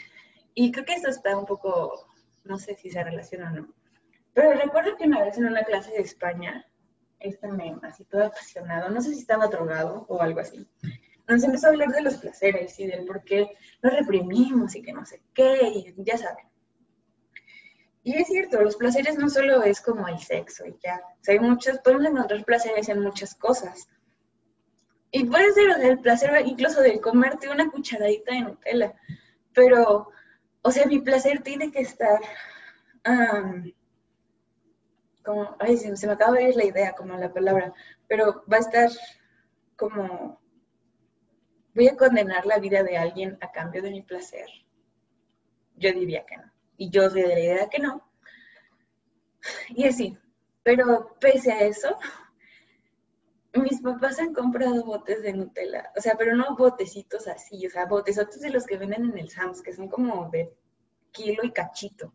y creo que esto está un poco, no sé si se relaciona o no, pero recuerdo que una vez en una clase de España, este me así todo apasionado, no sé si estaba drogado o algo así, nos empezó a hablar de los placeres y del por qué los reprimimos y que no sé qué, y ya saben. Y es cierto, los placeres no solo es como el sexo y ya. Hay muchos, podemos encontrar placeres en muchas cosas. Y puede ser el placer incluso de comerte una cucharadita de Nutella. Pero, o sea, mi placer tiene que estar como, ay, se, se, me acaba de ir la idea, como la palabra, pero va a estar como, voy a condenar la vida de alguien a cambio de mi placer. Yo diría que no. Y yo soy de la idea que no. Y así. Pero pese a eso, mis papás han comprado botes de Nutella. O sea, pero no botecitos así, o sea, botesotes de los que venden en el Sams, que son como de kilo y cachito.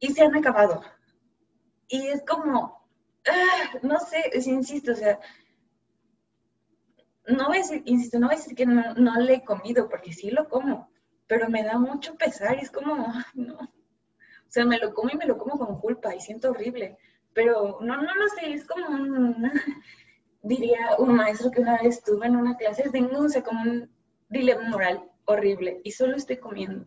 Y se han acabado. Y es como, ah, no sé, insisto, o sea, no voy a decir, insisto, no voy que no, no le he comido, porque sí lo como, pero me da mucho pesar y es como, no. O sea, me lo como y me lo como con culpa y siento horrible. Pero no, no lo sé, es como un, [laughs] diría un maestro que una vez estuve en una clase, sea, como un dilema moral horrible y solo estoy comiendo.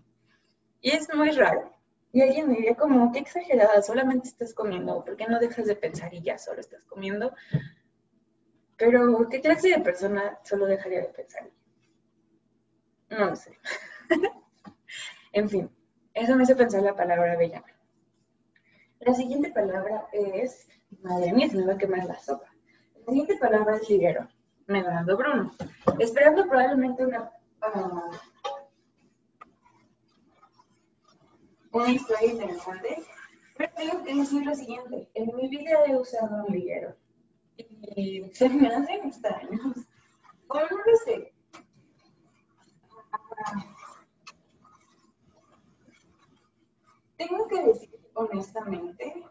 Y es muy raro. Y alguien diría como, qué exagerada, solamente estás comiendo, ¿por qué no dejas de pensar y ya solo estás comiendo? Pero, ¿qué clase de persona solo dejaría de pensar? No lo sé. [laughs] en fin, eso me hace pensar la palabra bella. La siguiente palabra es, madre mía, se me va a quemar la sopa. La siguiente palabra es liguero. Dando Bruno. Esperando probablemente una, uh, una historia interesante. Pero tengo que decir lo siguiente. En mi vida he usado un liguero. Y se me hacen extraños. O no lo sé. tengo que decir honestamente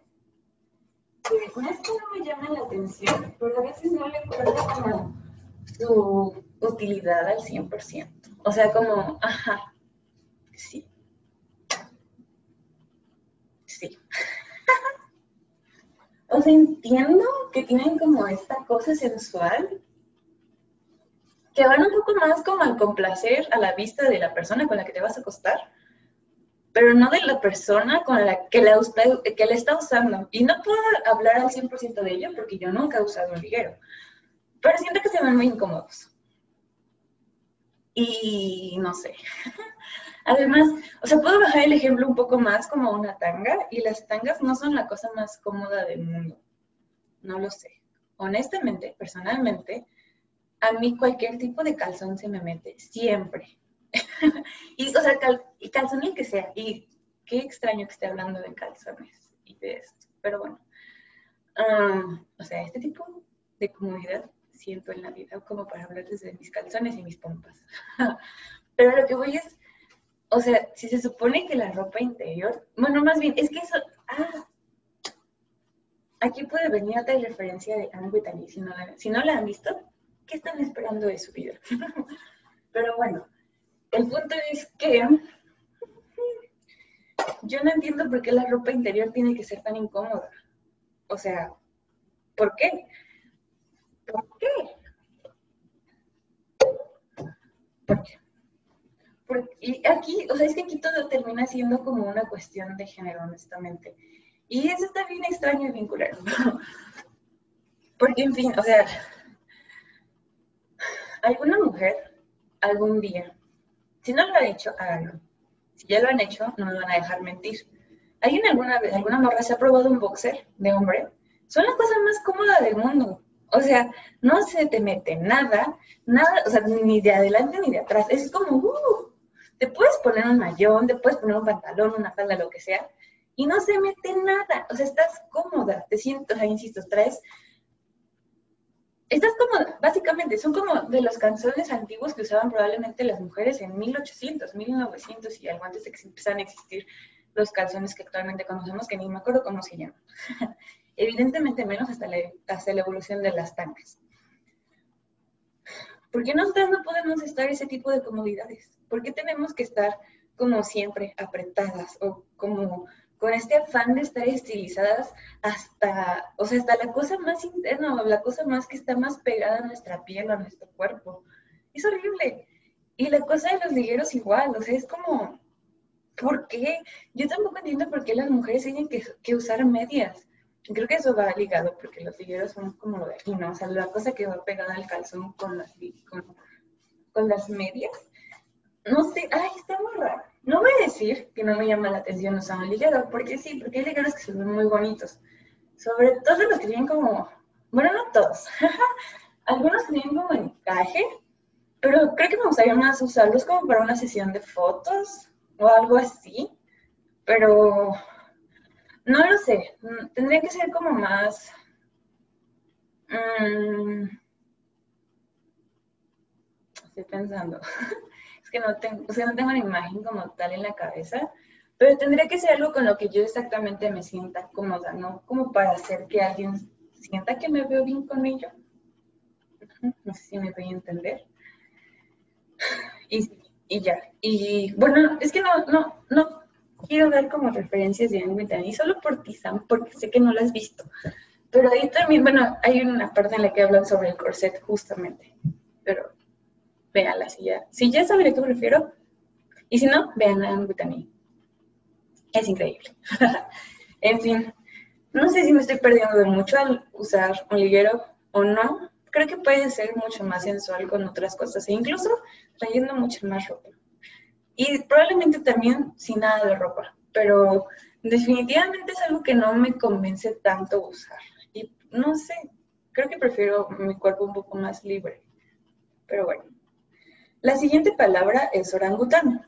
que no es que no me llame la atención, pero a veces no le encuentro como su utilidad al 100%. O sea, como, ajá. Sí. O entiendo que tienen como esta cosa sensual que van un poco más como al complacer a la vista de la persona con la que te vas a acostar pero no de la persona con la que la, que la está usando. Y no puedo hablar al 100% de ello porque yo nunca he usado un liguero, pero siento que se ven muy incómodos. Y no sé. [laughs] Además, o sea, puedo bajar el ejemplo un poco más como una tanga y las tangas no son la cosa más cómoda del mundo. No lo sé. Honestamente, personalmente, a mí cualquier tipo de calzón se me mete, siempre. [laughs] y, o sea, y calzón el que sea. Y qué extraño que esté hablando de calzones y de esto. Pero bueno. o sea, este tipo de comodidad siento en la vida como para hablar desde mis calzones y mis pompas. [laughs] Pero lo que voy es, o sea, si se supone que la ropa interior, bueno, más bien, es que eso, ah, aquí puede venir otra referencia de Anne Whitney, si no, si no la han visto, ¿qué están esperando de su vida? [laughs] Pero bueno, el punto es que yo no entiendo por qué la ropa interior tiene que ser tan incómoda. O sea, ¿por qué? ¿Por qué? ¿Por qué? Y aquí, o sea, es que aquí todo termina siendo como una cuestión de género, honestamente. Y eso está bien extraño y vincular. Porque, en fin, o sea, alguna mujer algún día si no lo han hecho, háganlo. Si ya lo han hecho, no me van a dejar mentir. ¿Alguien alguna vez, alguna morra se ha probado un boxer de hombre? Son la cosa más cómoda del mundo. O sea, no se te mete nada, nada, o sea, ni de adelante ni de atrás. Es como, uh, te puedes poner un mayón, te puedes poner un pantalón, una falda, lo que sea, y no se mete nada. O sea, estás cómoda, te siento, o insisto, traes estas como, básicamente, son como de los canciones antiguos que usaban probablemente las mujeres en 1800, 1900 y algo antes de que empezaran a existir los calzones que actualmente conocemos, que ni me acuerdo cómo se llaman. [laughs] Evidentemente menos hasta la, la evolución de las tangas. ¿Por qué no podemos estar ese tipo de comodidades? ¿Por qué tenemos que estar como siempre apretadas o como con este afán de estar estilizadas hasta, o sea, hasta la cosa más interna o la cosa más que está más pegada a nuestra piel, a nuestro cuerpo? Es horrible. Y la cosa de los ligueros igual, o sea, es como, ¿por qué? Yo tampoco entiendo por qué las mujeres tienen que, que usar medias. Creo que eso va ligado porque los ligueros son como lo de aquí, ¿no? O sea, la cosa que va pegada al calzón con las, con, las medias. No sé, ay, está muy raro. No voy a decir que no me llama la atención usar un liguero, porque sí, porque hay ligueros que se ven muy bonitos. Sobre todo los que tienen como, bueno, no todos. [laughs] Algunos tienen como encaje, pero creo que me gustaría más usarlos como para una sesión de fotos o algo así. Pero no lo sé, mm, tendría que ser como más... Mm, estoy pensando. [laughs] que no tengo, o sea, no tengo la imagen como tal en la cabeza, pero tendría que ser algo con lo que yo exactamente me sienta cómoda, ¿no? Como para hacer que alguien sienta que me veo bien con ello. No sé si me voy a entender. Y, y ya. Y bueno, es que no, no, no quiero dar como referencias de y solo por ti, Sam, porque sé que no lo has visto. Pero ahí también, bueno, hay una parte en la que hablan sobre el corset, justamente. Pero véanla, si ya, si ya saben a qué me refiero. Y si no, vean a Anne Es increíble. [laughs] en fin, no sé si me estoy perdiendo de mucho al usar un liguero o no. Creo que puede ser mucho más sensual con otras cosas e incluso trayendo mucha más ropa. Y probablemente también sin nada de ropa, pero definitivamente es algo que no me convence tanto usar. Y no sé, creo que prefiero mi cuerpo un poco más libre. Pero bueno. La siguiente palabra es orangután.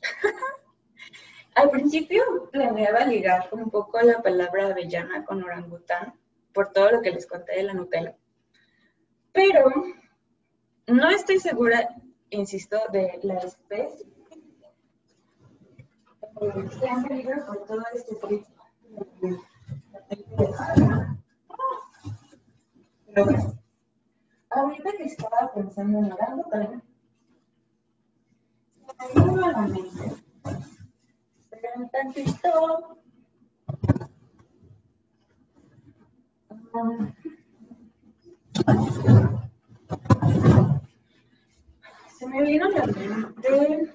[laughs] Al principio planeaba ligar un poco la palabra avellana con orangután por todo lo que les conté de la Nutella. Pero no estoy segura insisto, de la especie. Han todo este ahorita que estaba pensando en orangutan, se me vino a la mente. Un tantito. Um, se me vino a la mente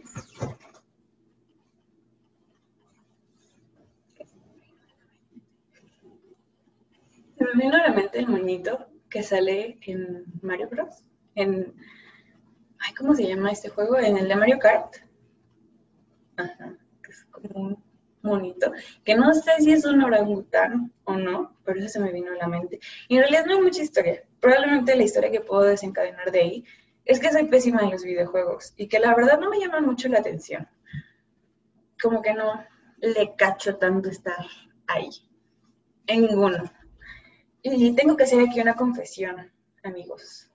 se me vino a la mente el monito que sale en Mario Bros. En, ¿cómo se llama este juego? En el de Mario Kart. Ajá, que es como un monito, que no sé si es un orangután o no, pero eso se me vino a la mente. Y en realidad no hay mucha historia. Probablemente la historia que puedo desencadenar de ahí es que soy pésima en los videojuegos y que la verdad no me llama mucho la atención. Como que no le cacho tanto estar ahí. En ninguno. Y tengo que hacer aquí una confesión, amigos.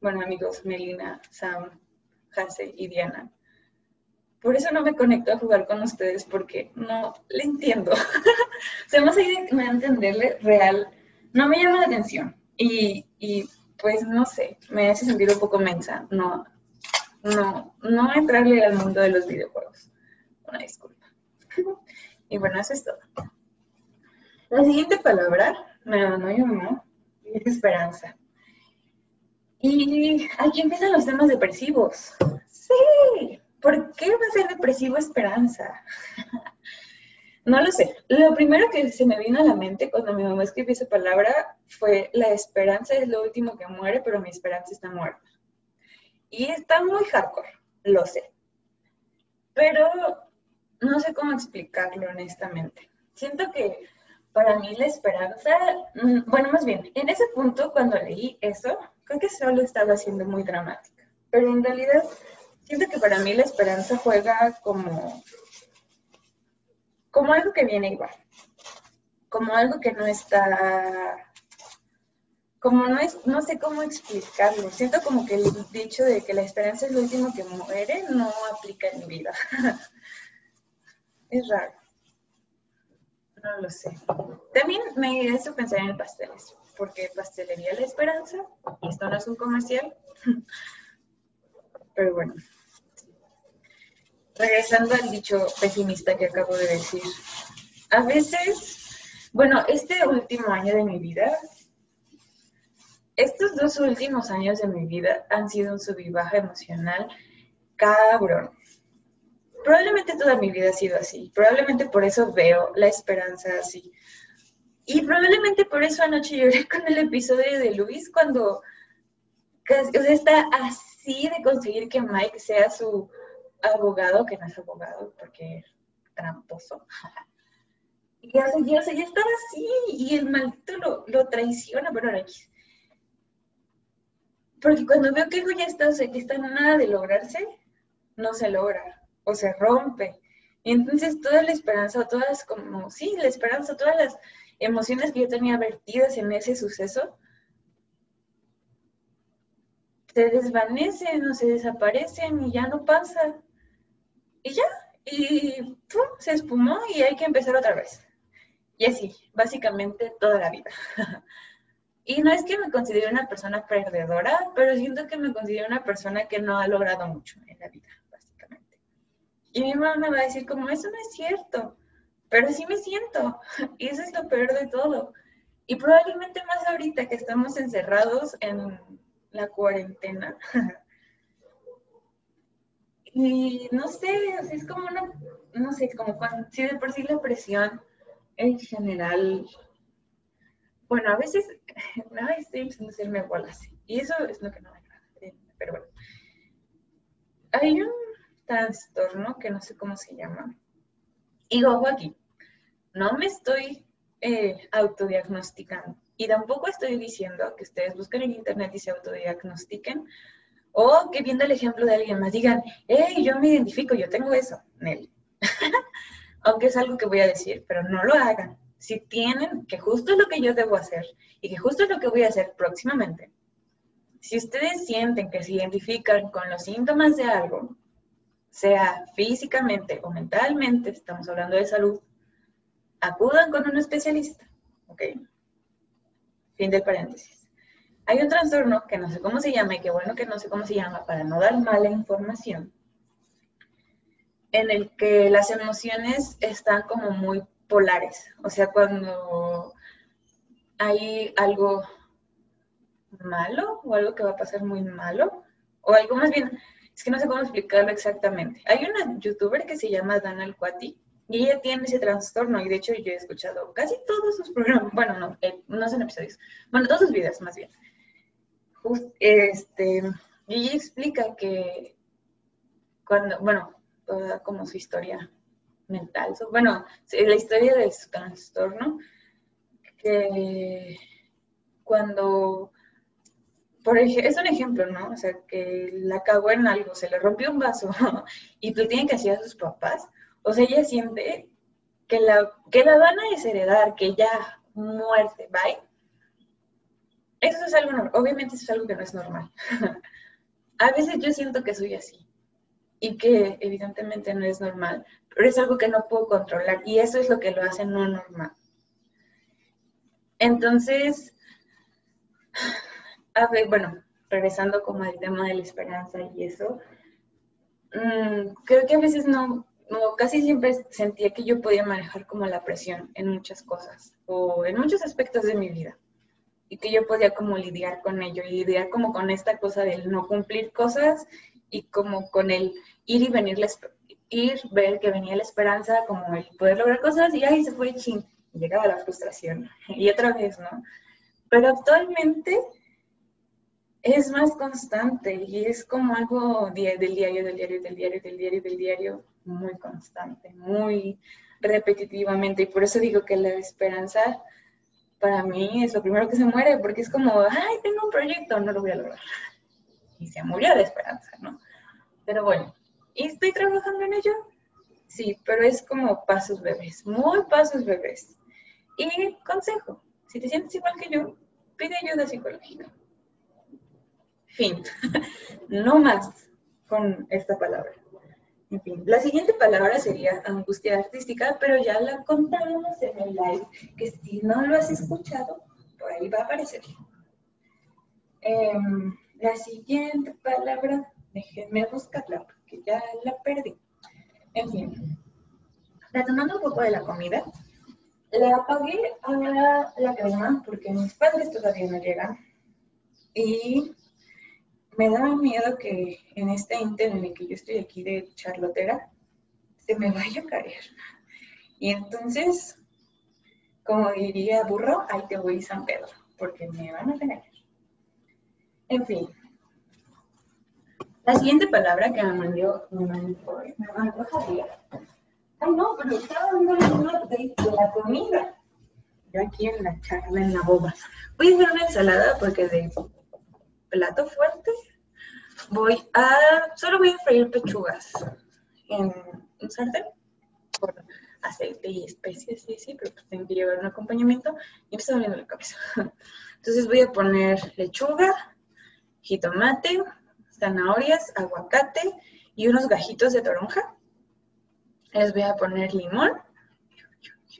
Bueno, amigos, Melina, Sam, Hase y Diana. Por eso no me conecto a jugar con ustedes porque no le entiendo. [laughs] Se me hace a entenderle real. No me llama la atención. Y, y pues no sé, me hace sentir un poco mensa, no, no, no entrarle al mundo de los videojuegos. Una disculpa. [laughs] Y bueno, eso es todo. La siguiente palabra, no, no, yo no, es esperanza. Y aquí empiezan los temas depresivos. Sí, ¿por qué va a ser depresivo esperanza? [laughs] No lo sé. Lo primero que se me vino a la mente cuando mi mamá escribió esa palabra fue la esperanza es lo último que muere, pero mi esperanza está muerta. Y está muy hardcore, lo sé. Pero no sé cómo explicarlo honestamente. Siento que para mí la esperanza, mm, bueno, más bien, en ese punto cuando leí eso, creo que solo estaba siendo muy dramática. Pero en realidad siento que para mí la esperanza juega como como algo que viene igual, como algo que no está, como no es, no sé cómo explicarlo. Siento como que el dicho de que la esperanza es lo último que muere no aplica en mi vida. [laughs] es raro. No lo sé. También me hizo pensar en el pasteles. porque Pastelería La Esperanza, esto no es un comercial, [laughs] pero bueno. Regresando al dicho pesimista que acabo de decir, a veces, bueno, este último año de mi vida, estos dos últimos años de mi vida han sido un sub y baja emocional cabrón. Probablemente toda mi vida ha sido así, probablemente por eso veo la esperanza así. Y probablemente por eso anoche lloré [laughs] con el episodio de Luis cuando o sea, está así de conseguir que Mike sea su abogado, que no es abogado porque es tramposo. [laughs] Y ya, estaba así y el maldito lo, lo traiciona, pero ahora aquí. Porque cuando veo que algo ya está, o sea, que está nada de lograrse, no se logra o se rompe. Y entonces toda la esperanza, todas como, sí, la esperanza, todas las emociones que yo tenía vertidas en ese suceso, se desvanecen o se desaparecen y ya no pasa. Y ya, y se espumó y hay que empezar otra vez. Y así, básicamente toda la vida. [laughs] y no es que me considere una persona perdedora, pero siento que me considero una persona que no ha logrado mucho en la vida. Y mi mamá me va a decir como, eso no es cierto, pero sí me siento. [laughs] Y eso es lo peor de todo. Y probablemente más ahorita que estamos encerrados en la cuarentena. [laughs] y no sé, es como una, no sé, como cuando, si de por sí la presión en general, bueno, a veces, [laughs] ay, estoy empezando a hacerme bolas, y eso es lo que no me agrada, pero bueno. Hay un trastorno que no sé cómo se llama, y ojo aquí, no me estoy eh, autodiagnosticando, y tampoco estoy diciendo que ustedes busquen en internet y se autodiagnostiquen, o que viendo el ejemplo de alguien más digan, hey, yo me identifico, yo tengo eso, Nelly. [laughs] aunque es algo que voy a decir, pero no lo hagan. Si tienen, que justo es lo que yo debo hacer y que justo es lo que voy a hacer próximamente, si ustedes sienten que se identifican con los síntomas de algo, sea físicamente o mentalmente, estamos hablando de salud, acudan con un especialista, ¿ok? Fin del paréntesis. Hay un trastorno que no sé cómo se llama y qué bueno que no sé cómo se llama para no dar mala información, en el que las emociones están como muy polares. O sea, cuando hay algo malo o algo que va a pasar muy malo, o algo más bien, es que no sé cómo explicarlo exactamente. Hay una youtuber que se llama Dana Alcuati y ella tiene ese trastorno y de hecho yo he escuchado casi todos sus programas, bueno, no, eh, no son episodios, bueno, todos sus videos más bien. este, y ella explica que cuando, bueno, toda como su historia mental. bueno, la historia de su trastorno, que cuando, por es un ejemplo, ¿no? O sea, que la cagó en algo, se le rompió un vaso [laughs] y tú tienes que hacer a sus papás. O sea, ella siente que la, que la van a desheredar, que ya muerte, ¿bye? Eso es algo, obviamente eso es algo que no es normal. [laughs] a veces yo siento que soy así y que evidentemente no es normal, pero es algo que no puedo controlar y eso es lo que lo hace no normal. Entonces, a ver, bueno, regresando como al tema de la esperanza y eso, mm, creo que a veces no, no, casi siempre sentía que yo podía manejar como la presión en muchas cosas o en muchos aspectos de mi vida y que yo podía como lidiar con ello y lidiar como con esta cosa del no cumplir cosas y como con el ir y venir, ir, ver que venía la esperanza, como el poder lograr cosas, y ahí se fue ching, llegaba la frustración, [laughs] y otra vez, ¿no? Pero actualmente es más constante y es como algo del diario, del diario, del diario, del diario, del diario, muy constante, muy repetitivamente. Y por eso digo que la esperanza para mí es lo primero que se muere, porque es como, ay, tengo un proyecto, no lo voy a lograr y se murió de esperanza, ¿no? Pero bueno, ¿y estoy trabajando en ello? Sí, pero es como pasos bebés, muy pasos bebés. Y consejo, si te sientes igual que yo, pide ayuda psicológica. Fin. [laughs] no más con esta palabra. En fin, la siguiente palabra sería angustia artística, pero ya la contábamos en el live, que si no lo has escuchado, por ahí va a aparecer. Em, la siguiente palabra, déjenme buscarla porque ya la perdí. En fin, retomando un poco de la comida, le apagué a la crema porque mis padres todavía no llegan y me daba miedo que en este inter en el que yo estoy aquí de charlotera, se me vaya a caer. Y entonces, como diría burro, ahí te voy San Pedro, porque me van a tener. En fin. La siguiente palabra que me mandó, me mandó, me mandó Javier. Ay, no, pero estaba dando de, de la comida. Yo aquí en la charla, en la boba. Voy a hacer una ensalada porque de plato fuerte voy a, solo voy a freír pechugas en un sartén por aceite y especias, sí, sí, pero pues tengo que llevar un acompañamiento y me está doliendo la cabeza. [laughs] Entonces voy a poner lechuga, jitomate, zanahorias, aguacate y unos gajitos de toronja. Les voy a poner limón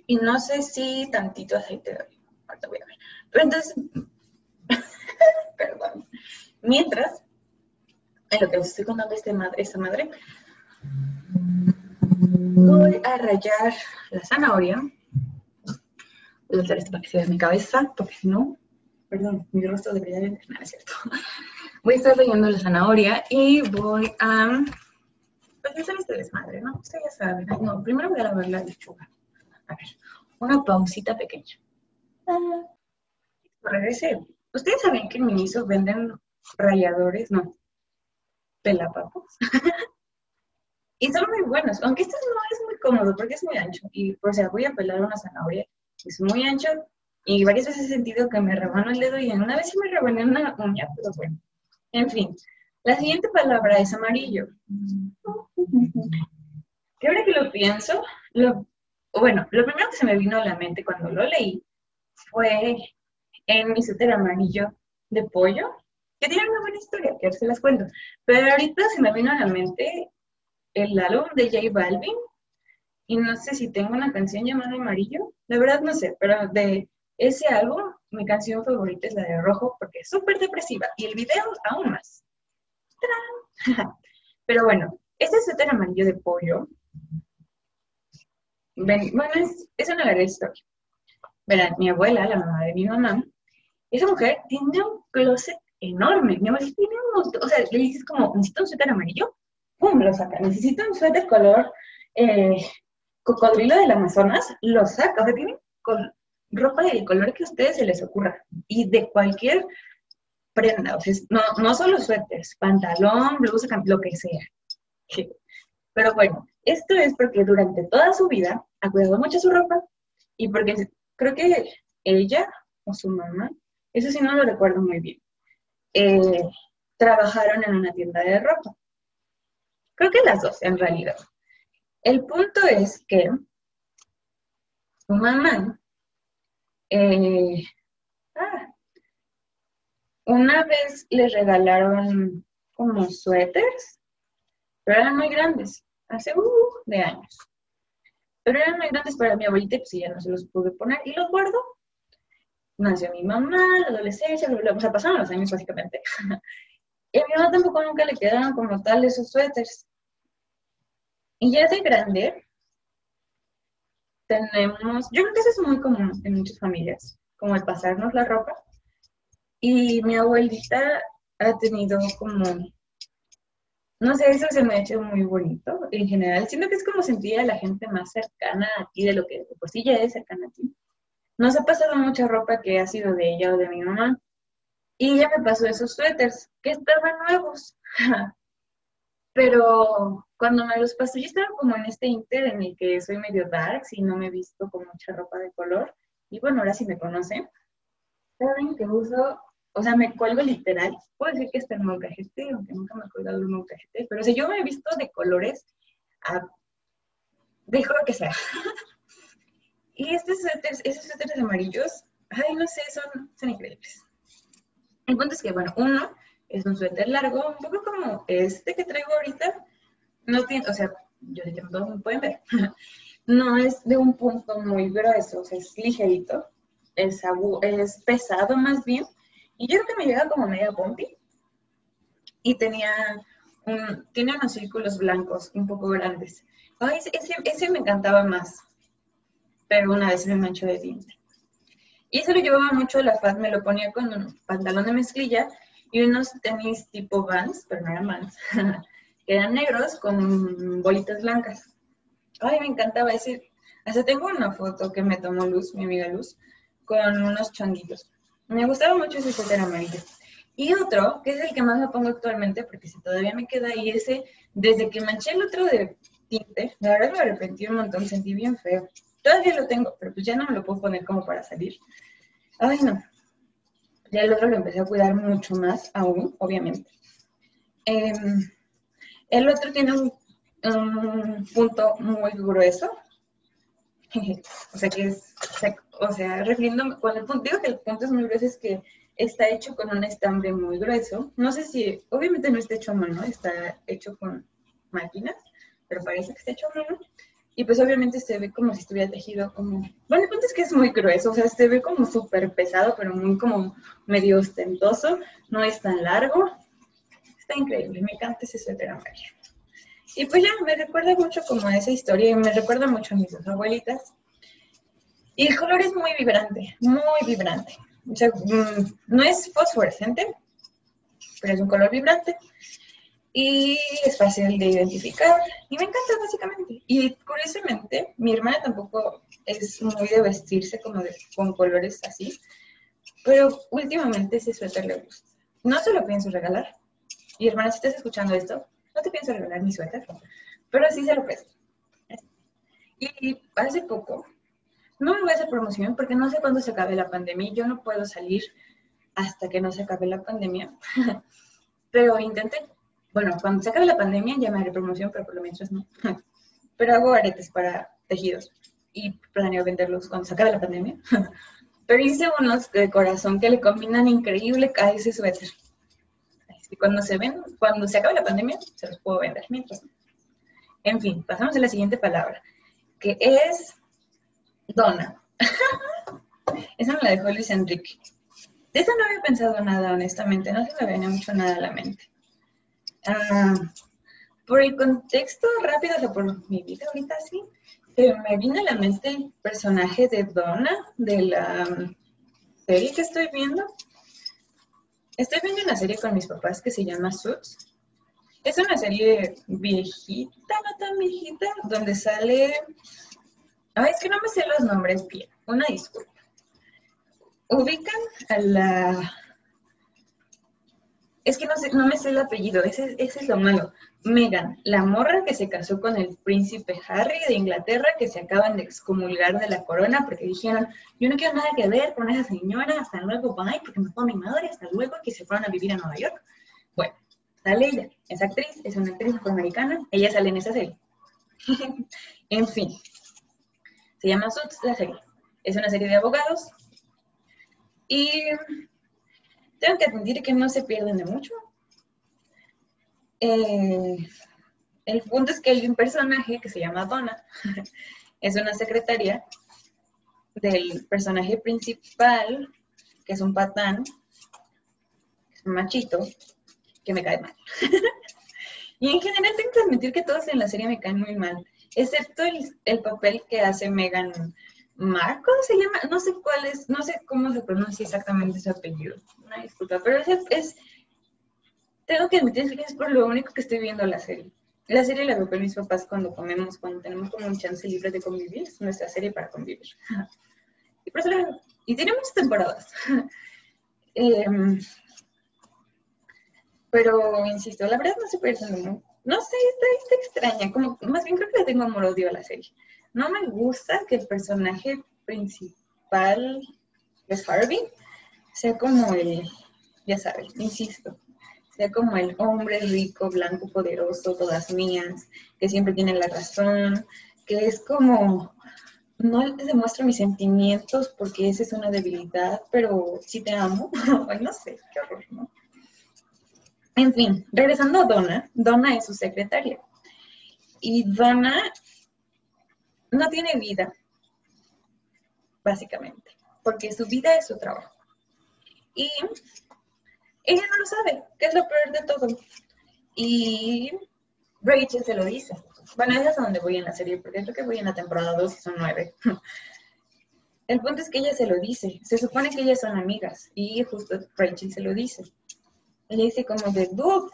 y no sé si tantito aceite de oliva. Ahorita voy a ver. Pero entonces, [laughs] perdón. Mientras, en lo que os estoy contando esta madre, esta madre, voy a rayar la zanahoria. Voy a hacer esto para que se vea mi cabeza, porque si no, perdón, mi rostro debería de nada, es cierto. Voy a estar rayando la zanahoria y voy a, pues hacer este desmadre, ¿no? Ustedes ya saben. No, primero voy a lavar la lechuga. A ver, una pausita pequeña. Ah, regresé. ¿Ustedes saben que en Miniso venden ralladores? No, pelapapos. [laughs] y son muy buenos, aunque este no es muy cómodo porque es muy ancho. Y, o sea, voy a pelar una zanahoria, es muy ancho, y varias veces he sentido que me rebano el dedo y una vez sí me rebané una uña, pero bueno. En fin, la siguiente palabra es amarillo. Que ahora que lo pienso, lo, bueno, lo primero que se me vino a la mente cuando lo leí fue en mi suéter amarillo de pollo, que tiene una buena historia, que se las cuento. Pero ahorita se me vino a la mente el álbum de J Balvin, y no sé si tengo una canción llamada Amarillo, la verdad no sé, pero de ese álbum, mi canción favorita es la de Rojo, porque es súper depresiva, y el video aún más. [laughs] Pero bueno, este suéter amarillo de pollo, bueno, es, una larga historia. Verán, mi abuela, la mamá de mi mamá, esa mujer tiene un closet enorme. Mi abuela tiene o sea, le dices como, necesito un suéter amarillo, pum, lo saca. Necesito un suéter color eh, cocodrilo del Amazonas, lo saca. O sea, tiene ropa del color que a ustedes se les ocurra. Y de cualquier prenda. O sea, no, no solo suéteres, pantalón, blusa, lo que sea. Pero bueno, esto es porque durante toda su vida ha cuidado mucho su ropa y porque creo que ella o su mamá, eso sí no lo recuerdo muy bien, eh, trabajaron en una tienda de ropa. Creo que las dos, en realidad. El punto es que su mamá, eh, ah, una vez le regalaron como suéteres, pero eran muy grandes, hace uh, de años. Pero eran muy grandes para mi abuelita, pues ya no se los pude poner y los guardo. Nació mi mamá, la adolescencia, o sea, pasaron los años básicamente. [laughs] y a mi mamá tampoco nunca le quedaron como tal esos suéteres. Y ya de grande, tenemos, yo creo que eso es muy común en muchas familias, como el pasarnos la ropa. Y mi abuelita ha tenido como, no sé, eso se me ha hecho muy bonito en general. Siento que es como sentir a la gente más cercana a ti de lo que pues sí ya es cercana a ti. Nos ha pasado mucha ropa que ha sido de ella o de mi mamá. Y ella me pasó esos suéteres que estaban nuevos. [laughs] Pero cuando me los pasé, yo estaba como en este inter en el que soy medio dark y no me he visto con mucha ropa de color. Y bueno, ahora sí me conocen. Saben que uso, o sea, me cuelgo literal. Puedo decir que está el molcajete, aunque nunca me he colgado el molcajete. Pero si yo me he visto de colores, a, dejo lo que sea. [laughs] y estos suéteres, esos suéteres amarillos, ay, no sé, son, son increíbles. El punto es que, bueno, uno es un suéter largo, un poco como este que traigo ahorita. No tiene, o sea, yo sé que no me pueden ver. [laughs] no es de un punto muy grueso, o sea, es ligerito. es, es pesado más bien. Y yo creo que me llega como media pompi. Y tenía, tiene unos círculos blancos un poco grandes. Ay, ese, ese, me encantaba más. Pero una vez me manchó de tinta. Y eso lo llevaba mucho a la faz, me lo ponía con un pantalón de mezclilla y unos tenis tipo Vans, pero no eran Vans, [laughs] que eran negros con bolitas blancas. Ay, me encantaba ese. Hasta tengo una foto que me tomó Luz, mi amiga Luz, con unos changuitos. Me gustaba mucho ese suéter amarillo. Y otro, que es el que más me pongo actualmente, porque si todavía me queda ahí ese, desde que manché el otro de tinte, la verdad me arrepentí un montón, sentí bien feo. Todavía lo tengo, pero pues ya no me lo puedo poner como para salir. Ay, no. Ya el otro lo empecé a cuidar mucho más aún, obviamente. Em, el otro tiene un, punto muy grueso. [laughs] o sea que es, o sea, refiriendo, cuando digo que el punto es muy grueso es que está hecho con un estambre muy grueso. No sé si, obviamente no está hecho a mano, está hecho con máquinas, pero parece que está hecho a mano. Y pues obviamente se ve como si estuviera tejido como... Bueno, el punto es que es muy grueso, o sea, se ve como súper pesado, pero muy como medio ostentoso. No es tan largo. Está increíble, me encanta ese suéter amarillo. Y pues ya, me recuerda mucho como a esa historia y me recuerda mucho a mis dos abuelitas. Y el color es muy vibrante, muy vibrante. O sea, mm, no es fosforescente, pero es un color vibrante y es fácil de identificar y me encanta básicamente. Y curiosamente, mi hermana tampoco es muy de vestirse como con colores así, pero últimamente ese suéter le gusta. No se lo pienso regalar. Y hermana, si estás escuchando esto, no te pienso regalar mi suéter, pero sí se lo presto. Y hace poco, no me voy a hacer promoción porque no sé cuándo se acabe la pandemia. Yo no puedo salir hasta que no se acabe la pandemia, [laughs] pero intenté bueno, cuando se acabe la pandemia ya me haré promoción, pero por lo menos no. [laughs] Pero hago aretes para tejidos y planeo venderlos cuando se acabe la pandemia. [laughs] Pero hice unos de corazón que le combinan increíble a ese suéter. Y cuando se ven, cuando se acabe la pandemia, se los puedo vender mientras. En fin, pasamos a la siguiente palabra, que es dona. [laughs] Esa me la dejó Luis Enrique. De esa no había pensado nada, honestamente, no se me venía mucho nada a la mente. Ah, por el contexto rápido, o por mi vida ahorita sí, me viene a la mente el personaje de Donna de la um, serie que estoy viendo. Estoy viendo una serie con mis papás que se llama Suits. Es una serie viejita, no tan viejita, donde sale... Ay, es que no me sé los nombres bien. Una disculpa. Ubican a la es que no, sé, no me sé el apellido, ese, es lo malo. Megan, la morra que se casó con el príncipe Harry de Inglaterra, que se acaban de excomulgar de la corona porque dijeron, yo no quiero nada que ver con esa señora, hasta luego, bye, porque me fue mi madre, hasta luego, que se fueron a vivir a Nueva York. Bueno, sale ella, es actriz, es una actriz afroamericana, ella sale en esa serie. [laughs] en fin, se llama Suits la serie. Es una serie de abogados y tengo que admitir que no se pierden de mucho. Eh, el punto es que hay un personaje que se llama Donna, [laughs] es una secretaria del personaje principal, que es un patán, un machito, que me cae mal. [laughs] y en general tengo que admitir que todos en la serie me caen muy mal, excepto el, el papel que hace Megan Marco se llama, no sé cuál es, no sé cómo se pronuncia exactamente su apellido, una disculpa, pero es, es tengo que admitir que es por lo único que estoy viendo la serie. La serie la veo con mis papás cuando comemos, cuando tenemos como un chance libre de convivir, es nuestra serie para convivir. Y, por eso y tiene muchas temporadas. [laughs] Em, pero, insisto, la verdad no se puede mucho. No sé, está, está, extraña, como, más bien creo que le tengo amor-odio a la serie. No me gusta que el personaje principal, es Harvey, sea como el, ya sabes, insisto, sea como el hombre rico, blanco, poderoso, todas mías, que siempre tiene la razón, que es como, no te demuestro mis sentimientos porque esa es una debilidad, pero sí te amo. [laughs] Ay, no sé, qué horror, ¿no? En fin, regresando a Donna, Donna es su secretaria. Y Donna no tiene vida, básicamente. porque su vida es su trabajo. Y ella no lo sabe, que es lo peor de todo. Y Rachel se lo dice. Bueno, es a donde voy en la serie, porque creo que voy en la temporada 2 y son 9. [laughs] El punto es que ella se lo dice. Se supone que ellas son amigas y justo Rachel se lo dice. Le dice como de, dude,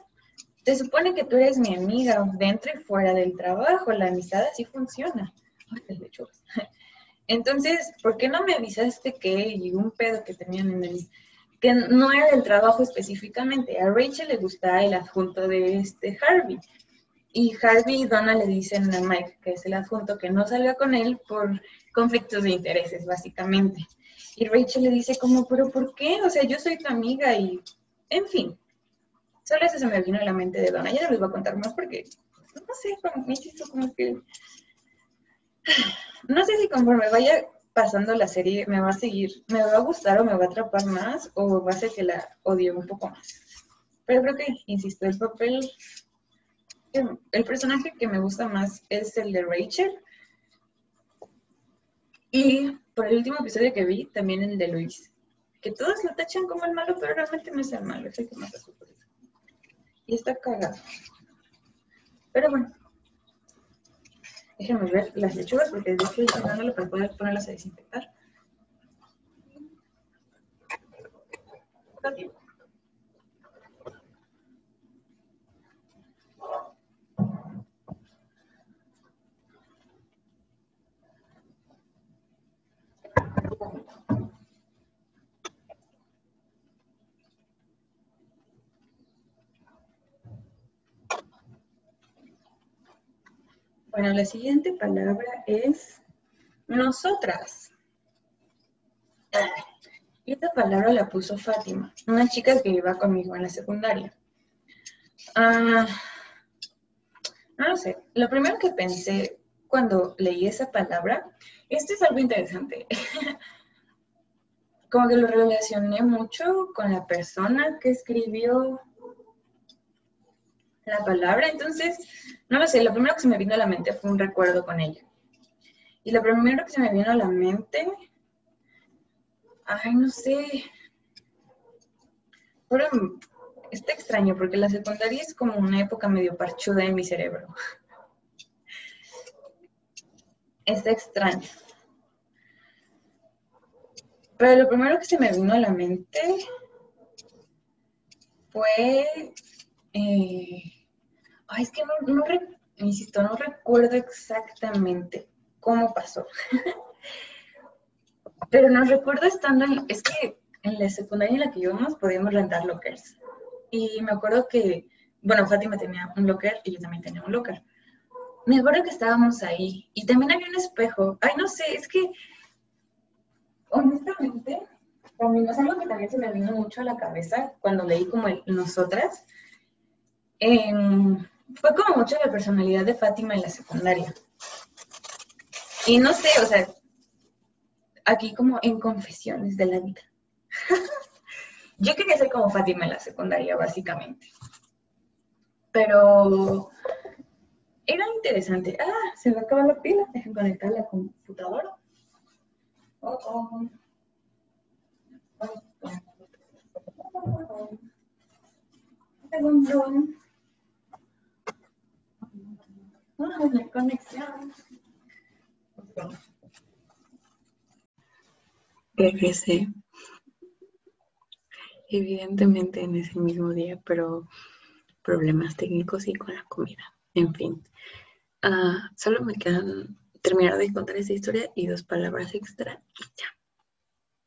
se supone que tú eres mi amiga dentro y fuera del trabajo. La amistad así funciona. [laughs] Entonces, ¿por qué no me avisaste que y un pedo que tenían en el que no era del trabajo específicamente? A Rachel le gusta el adjunto de este Harvey. Y Harvey y Donna le dicen a Mike, que es el adjunto, que no salga con él por conflictos de intereses, básicamente. Y Rachel le dice como, pero ¿por qué? O sea, yo soy tu amiga y, en fin. Solo eso se me vino a la mente de Donna. Ya no les voy a contar más porque, no sé, me como que no sé si conforme vaya pasando la serie me va a seguir, me va a gustar o me va a atrapar más o va a ser que la odie un poco más. Pero creo que, insisto, el papel, el personaje que me gusta más es el de Rachel. Y por el último episodio que vi, también el de Luis. Que todos lo tachan como el malo, pero realmente no es el malo, Y está cagado. Pero bueno, Déjenme ver las lechugas porque estoy dándole para poder ponerlas a desinfectar. Bueno, la siguiente palabra es nosotras. Y esta palabra la puso Fátima, una chica que iba conmigo en la secundaria. Ah, no lo sé, lo primero que pensé cuando leí esa palabra, esto es algo interesante. [laughs] Como que lo relacioné mucho con la persona que escribió la palabra, entonces no lo sé, lo primero que se me vino a la mente fue un recuerdo con ella. Y lo primero que se me vino a la mente, ay, no sé, fueron, está extraño porque la secundaria es como una época medio parchuda en mi cerebro. Está extraño. Pero lo primero que se me vino a la mente fue eh, Ay, es que no, no insisto, no recuerdo exactamente cómo pasó. [laughs] Pero no recuerdo estando en, es que en la secundaria en la que íbamos podíamos rentar lockers. Y me acuerdo que, bueno, Fátima tenía un locker y yo también tenía un locker. Me acuerdo que estábamos ahí y también había un espejo. Ay, no sé, es que, honestamente, también es algo que también se me vino mucho a la cabeza cuando leí como el Nosotras. En, fue como mucho la personalidad de Fátima en la secundaria. Y no sé, o sea, aquí como en confesiones de la vida. [laughs] Yo quería ser como Fátima en la secundaria, básicamente. Pero era interesante. Ah, se me acaba la pila. Dejen conectar la computadora. Oh, oh. Segundo. Regresé. Evidentemente en ese mismo día, pero problemas técnicos y con la comida. En fin. Ah, solo me quedan terminar de contar esa historia y dos palabras extra y ya.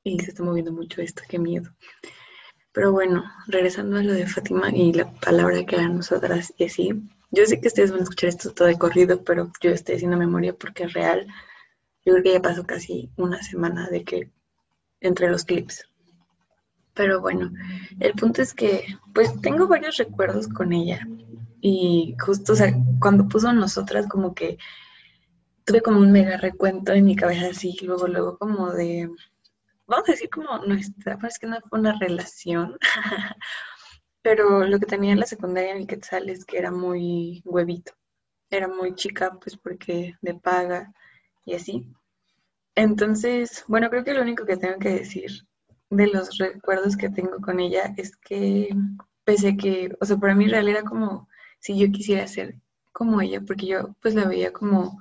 Y se está moviendo mucho esto, qué miedo. Pero bueno, regresando a lo de Fátima y la palabra que a nosotras y así, yo sé que ustedes van a escuchar esto todo de corrido, pero yo estoy haciendo memoria porque es real. Yo creo que ya pasó casi una semana de que entre los clips. Pero bueno, el punto es que pues tengo varios recuerdos con ella. Y justo, o sea, cuando puso nosotras como que tuve como un mega recuento en mi cabeza así, luego, luego como de, vamos a decir como nuestra, parece que no fue una relación, [laughs] Pero lo que tenía en la secundaria en Quetzal es que era muy huevito. Era muy chica, pues porque de paga y así. Entonces, bueno, creo que lo único que tengo que decir de los recuerdos que tengo con ella es que pese a que, o sea, para mí real era como si yo quisiera ser como ella, porque yo pues la veía como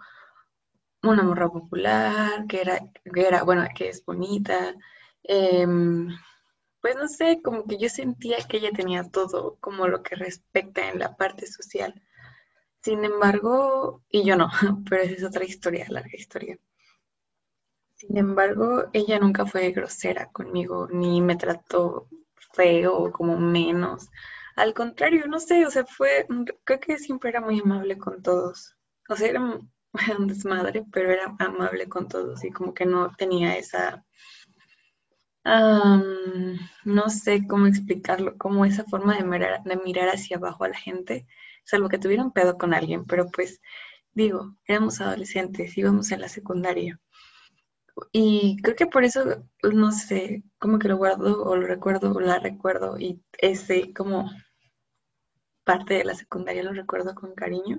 una morra popular, que era, que era bueno, que es bonita, em, pues no sé, como que yo sentía que ella tenía todo como lo que respecta en la parte social. Sin embargo, y yo no, [laughs] pero esa es otra historia, larga historia. Sin embargo, ella nunca fue grosera conmigo, ni me trató feo o como menos. Al contrario, no sé, o sea, fue, creo que siempre era muy amable con todos. O sea, era un [laughs] desmadre, pero era amable con todos y como que no tenía esa, no sé cómo explicarlo, como esa forma de mirar, de mirar hacia abajo a la gente, salvo que tuviera un pedo con alguien, pero pues digo, éramos adolescentes, íbamos en la secundaria. Y creo que por eso, no sé, como que lo guardo o lo recuerdo o la recuerdo y ese como parte de la secundaria lo recuerdo con cariño.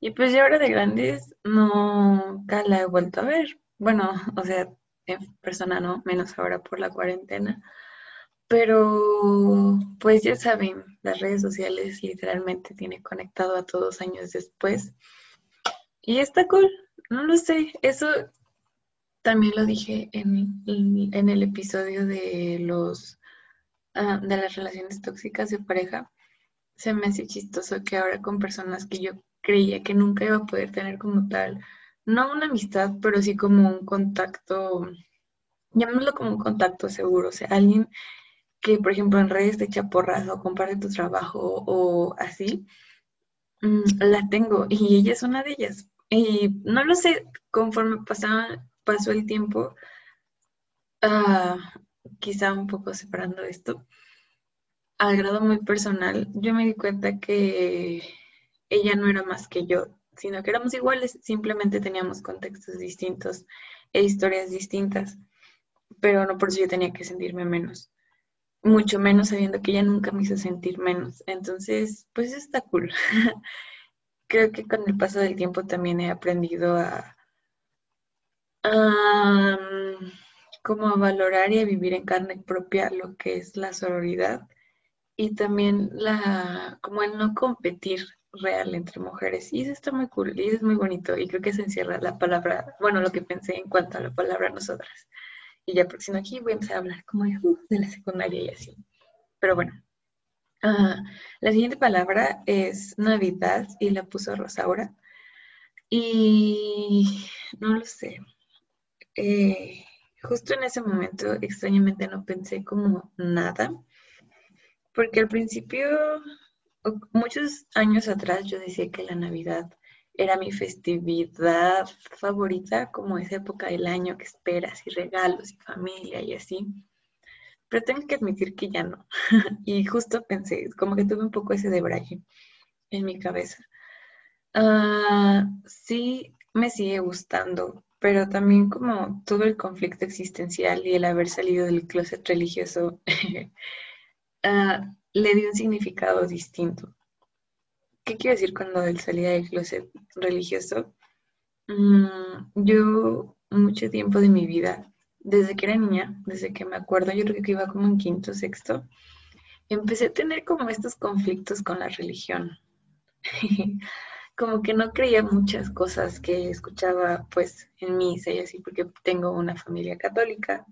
Y pues ya ahora de grandes nunca la he vuelto a ver. Bueno, o sea, persona no, menos ahora por la cuarentena. Pero pues ya saben, las redes sociales literalmente tiene conectado a todos años después. Y está cool, no lo sé, eso también lo dije en, en el episodio de los ah, de las relaciones tóxicas de pareja. Se me hace chistoso que ahora con personas que yo creía que nunca iba a poder tener como tal, no una amistad, pero sí como un contacto, llamémoslo como un contacto seguro, o sea, alguien que, por ejemplo, en redes te echa porras o comparte tu trabajo o así, mm, la tengo y ella es una de ellas. Y no lo sé, conforme pasaba, pasó el tiempo, uh, quizá un poco separando esto, al grado muy personal, yo me di cuenta que ella no era más que yo, sino que éramos iguales, simplemente teníamos contextos distintos e historias distintas, pero no por eso yo tenía que sentirme menos, mucho menos sabiendo que ella nunca me hizo sentir menos. Entonces, pues está cool. [laughs] Creo que con el paso del tiempo también he aprendido a, como a valorar y a vivir en carne propia lo que es la sororidad y también la, como el no competir real entre mujeres. Y eso está muy cool y es muy bonito. Y creo que se encierra la palabra, bueno, lo que pensé en cuanto a la palabra nosotras. Y ya, no aquí voy a hablar como de, uh, la secundaria y así. Pero bueno. Ah, la siguiente palabra es Navidad y la puso Rosaura. Y no lo sé. Eh, justo en ese momento, extrañamente no pensé como nada. Porque al principio muchos años atrás yo decía que la Navidad era mi festividad favorita, como esa época del año que esperas y regalos y familia y así. Pero tengo que admitir que ya no. [laughs] y justo pensé, como que tuve un poco ese debraye en mi cabeza. Ah, sí, me sigue gustando, pero también como todo el conflicto existencial y el haber salido del closet religioso [laughs] ah, le dio un significado distinto. ¿Qué quiero decir cuando él salía del closet religioso? Mm, yo mucho tiempo de mi vida, desde que era niña, desde que me acuerdo, yo creo que iba como en quinto, sexto, empecé a tener como estos conflictos con la religión. [laughs] como que no creía muchas cosas que escuchaba pues en misa y así, porque tengo una familia católica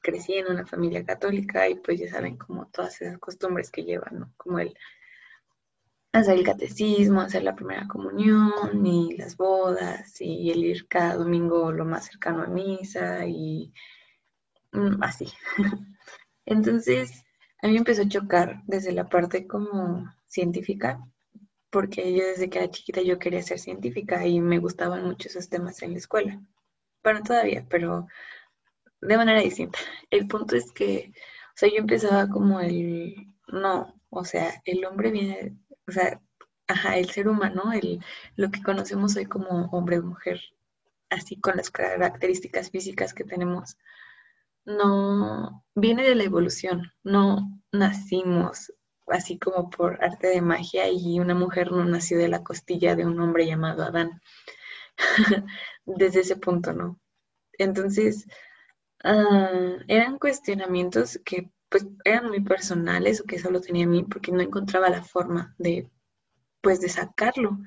crecí en una familia católica y pues ya saben como todas esas costumbres que llevan, ¿no? Como el hacer el catecismo, hacer la primera comunión y las bodas y el ir cada domingo lo más cercano a misa y mm, así. [laughs] Entonces, a mí empezó a chocar desde la parte como científica, porque yo desde que era chiquita yo quería ser científica y me gustaban mucho esos temas en la escuela. Bueno, todavía, pero de manera distinta. El punto es que, o sea, yo empezaba como el, no, o sea, el hombre viene, o sea, ajá, el ser humano, el, lo que conocemos hoy como hombre o mujer, así con las características físicas que tenemos, no viene de la evolución, no nacimos así como por arte de magia y una mujer no nació de la costilla de un hombre llamado Adán. [laughs] Desde ese punto, ¿no? Entonces, ah, eran cuestionamientos que pues eran muy personales o que solo tenía a mí porque no encontraba la forma de, pues, de sacarlo.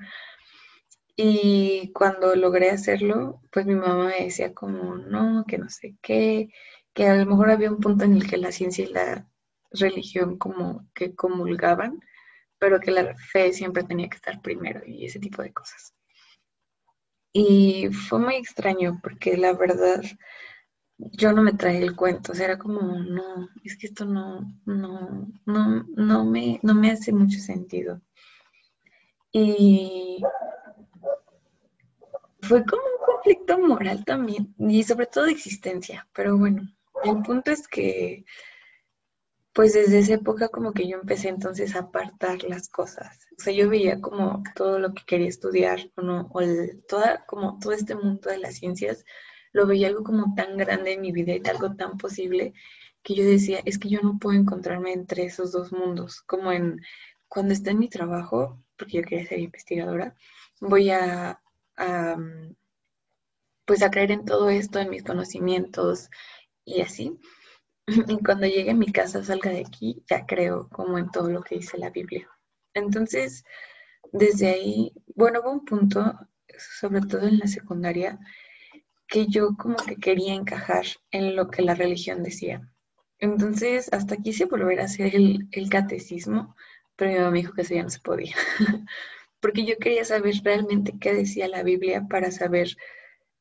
Y cuando logré hacerlo, pues mi mamá me decía como, no, que no sé qué, que a lo mejor había un punto en el que la ciencia y la religión como que comulgaban, pero que la fe siempre tenía que estar primero y ese tipo de cosas. Y fue muy extraño porque la verdad yo no me traía el cuento, o sea, era como, no, es que esto no, no, no, no, me, no me hace mucho sentido. Y fue como un conflicto moral también, y sobre todo de existencia, pero bueno, el punto es que, pues desde esa época como que yo empecé entonces a apartar las cosas, o sea, yo veía como todo lo que quería estudiar, o no, o toda, como todo este mundo de las ciencias, lo veía algo como tan grande en mi vida y algo tan posible que yo decía, es que yo no puedo encontrarme entre esos dos mundos, como en cuando está en mi trabajo, porque yo quería ser investigadora, voy a, pues a creer en todo esto, en mis conocimientos y así. [laughs] Y cuando llegue a mi casa, salga de aquí, ya creo como en todo lo que dice la Biblia. Entonces, desde ahí, bueno, hubo un punto, sobre todo en la secundaria, que yo como que quería encajar en lo que la religión decía. Entonces, hasta quise volver a hacer el, catecismo, pero mi mamá me dijo que eso ya no se podía, [laughs] porque yo quería saber realmente qué decía la Biblia para saber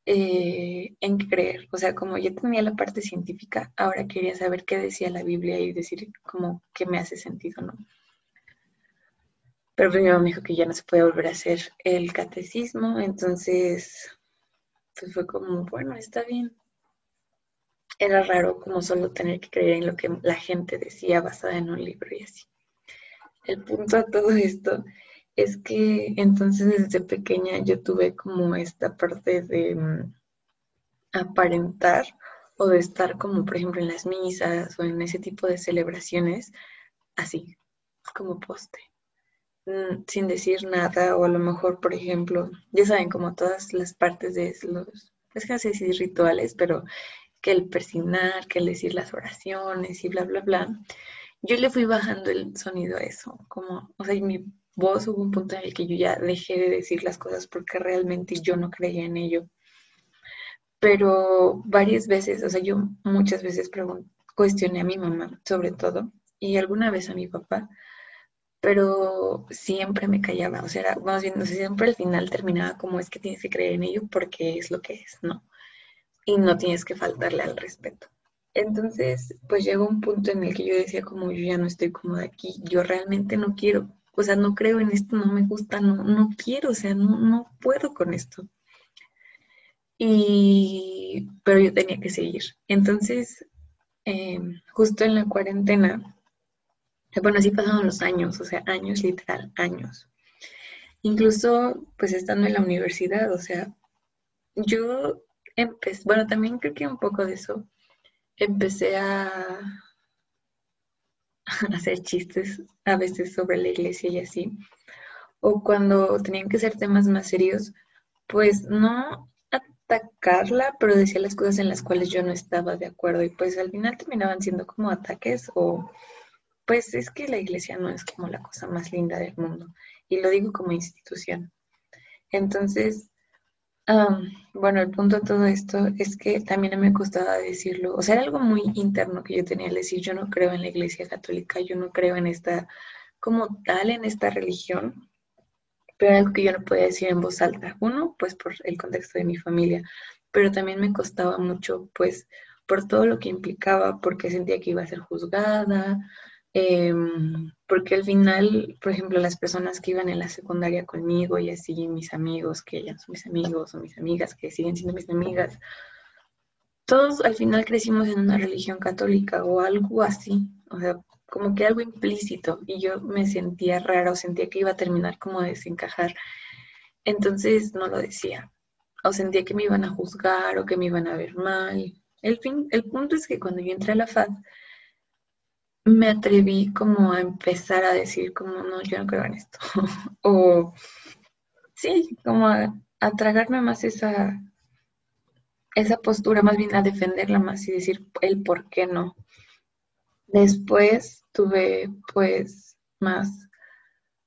eh, en qué creer. O sea, como ya tenía la parte científica, ahora quería saber qué decía la Biblia y decir como qué me hace sentido, ¿no? Pero primero me dijo que ya no se puede volver a hacer el catecismo, entonces pues fue como, bueno, está bien. Era raro como solo tener que creer en lo que la gente decía basada en un libro y así. El punto de todo esto es que entonces desde pequeña yo tuve como esta parte de mm, aparentar o de estar como por ejemplo en las misas o en ese tipo de celebraciones así, como poste. Mm, sin decir nada o a lo mejor, por ejemplo, ya saben, como todas las partes de los, es no sé decir rituales, pero que el persignar, que el decir las oraciones y bla, bla, bla, yo le fui bajando el sonido a eso, como, o sea, mi voz hubo un punto en el que yo ya dejé de decir las cosas porque realmente yo no creía en ello. Pero varias veces, o sea, yo muchas veces cuestioné a mi mamá sobre todo y alguna vez a mi papá pero siempre me callaba, o sea, era, más siempre al final terminaba como es que tienes que creer en ello porque es lo que es, ¿no? Y no tienes que faltarle al respeto. Entonces, pues llegó un punto en el que yo decía como yo ya no estoy cómoda aquí, yo realmente no quiero, o sea, no creo en esto, no me gusta, no, no quiero, o sea, no, no puedo con esto. Y, pero yo tenía que seguir. Entonces, em, justo en la cuarentena, bueno, así pasaron los años, o sea, años literal, años. Incluso, pues estando en la universidad, o sea, yo empecé, bueno, también creo que un poco de eso, empecé a, [laughs] hacer chistes a veces sobre la iglesia y así. O cuando tenían que ser temas más serios, pues no atacarla, pero decía las cosas en las cuales yo no estaba de acuerdo y pues al final terminaban siendo como ataques o pues es que la iglesia no es como la cosa más linda del mundo, y lo digo como institución. Entonces, bueno, el punto de todo esto es que también me costaba decirlo, o sea, era algo muy interno que yo tenía que decir, yo no creo en la iglesia católica, yo no creo en esta, como tal, en esta religión, pero algo que yo no podía decir en voz alta. Uno, pues por el contexto de mi familia, pero también me costaba mucho, pues, por todo lo que implicaba, porque sentía que iba a ser juzgada, Em, porque al final, por ejemplo, las personas que iban en la secundaria conmigo y así, mis amigos, que ya son mis amigos o mis amigas, que siguen siendo mis amigas, todos al final crecimos en una religión católica o algo así, o sea, como que algo implícito y yo me sentía rara o sentía que iba a terminar como a desencajar. Entonces no lo decía. O sentía que me iban a juzgar o que me iban a ver mal. El, fin, el punto es que cuando yo entré a la FAD, me atreví como a empezar a decir como, no, yo no creo en esto. [laughs] o sí, como a, tragarme más esa, esa postura más bien a defenderla más y decir el por qué no. Después tuve pues más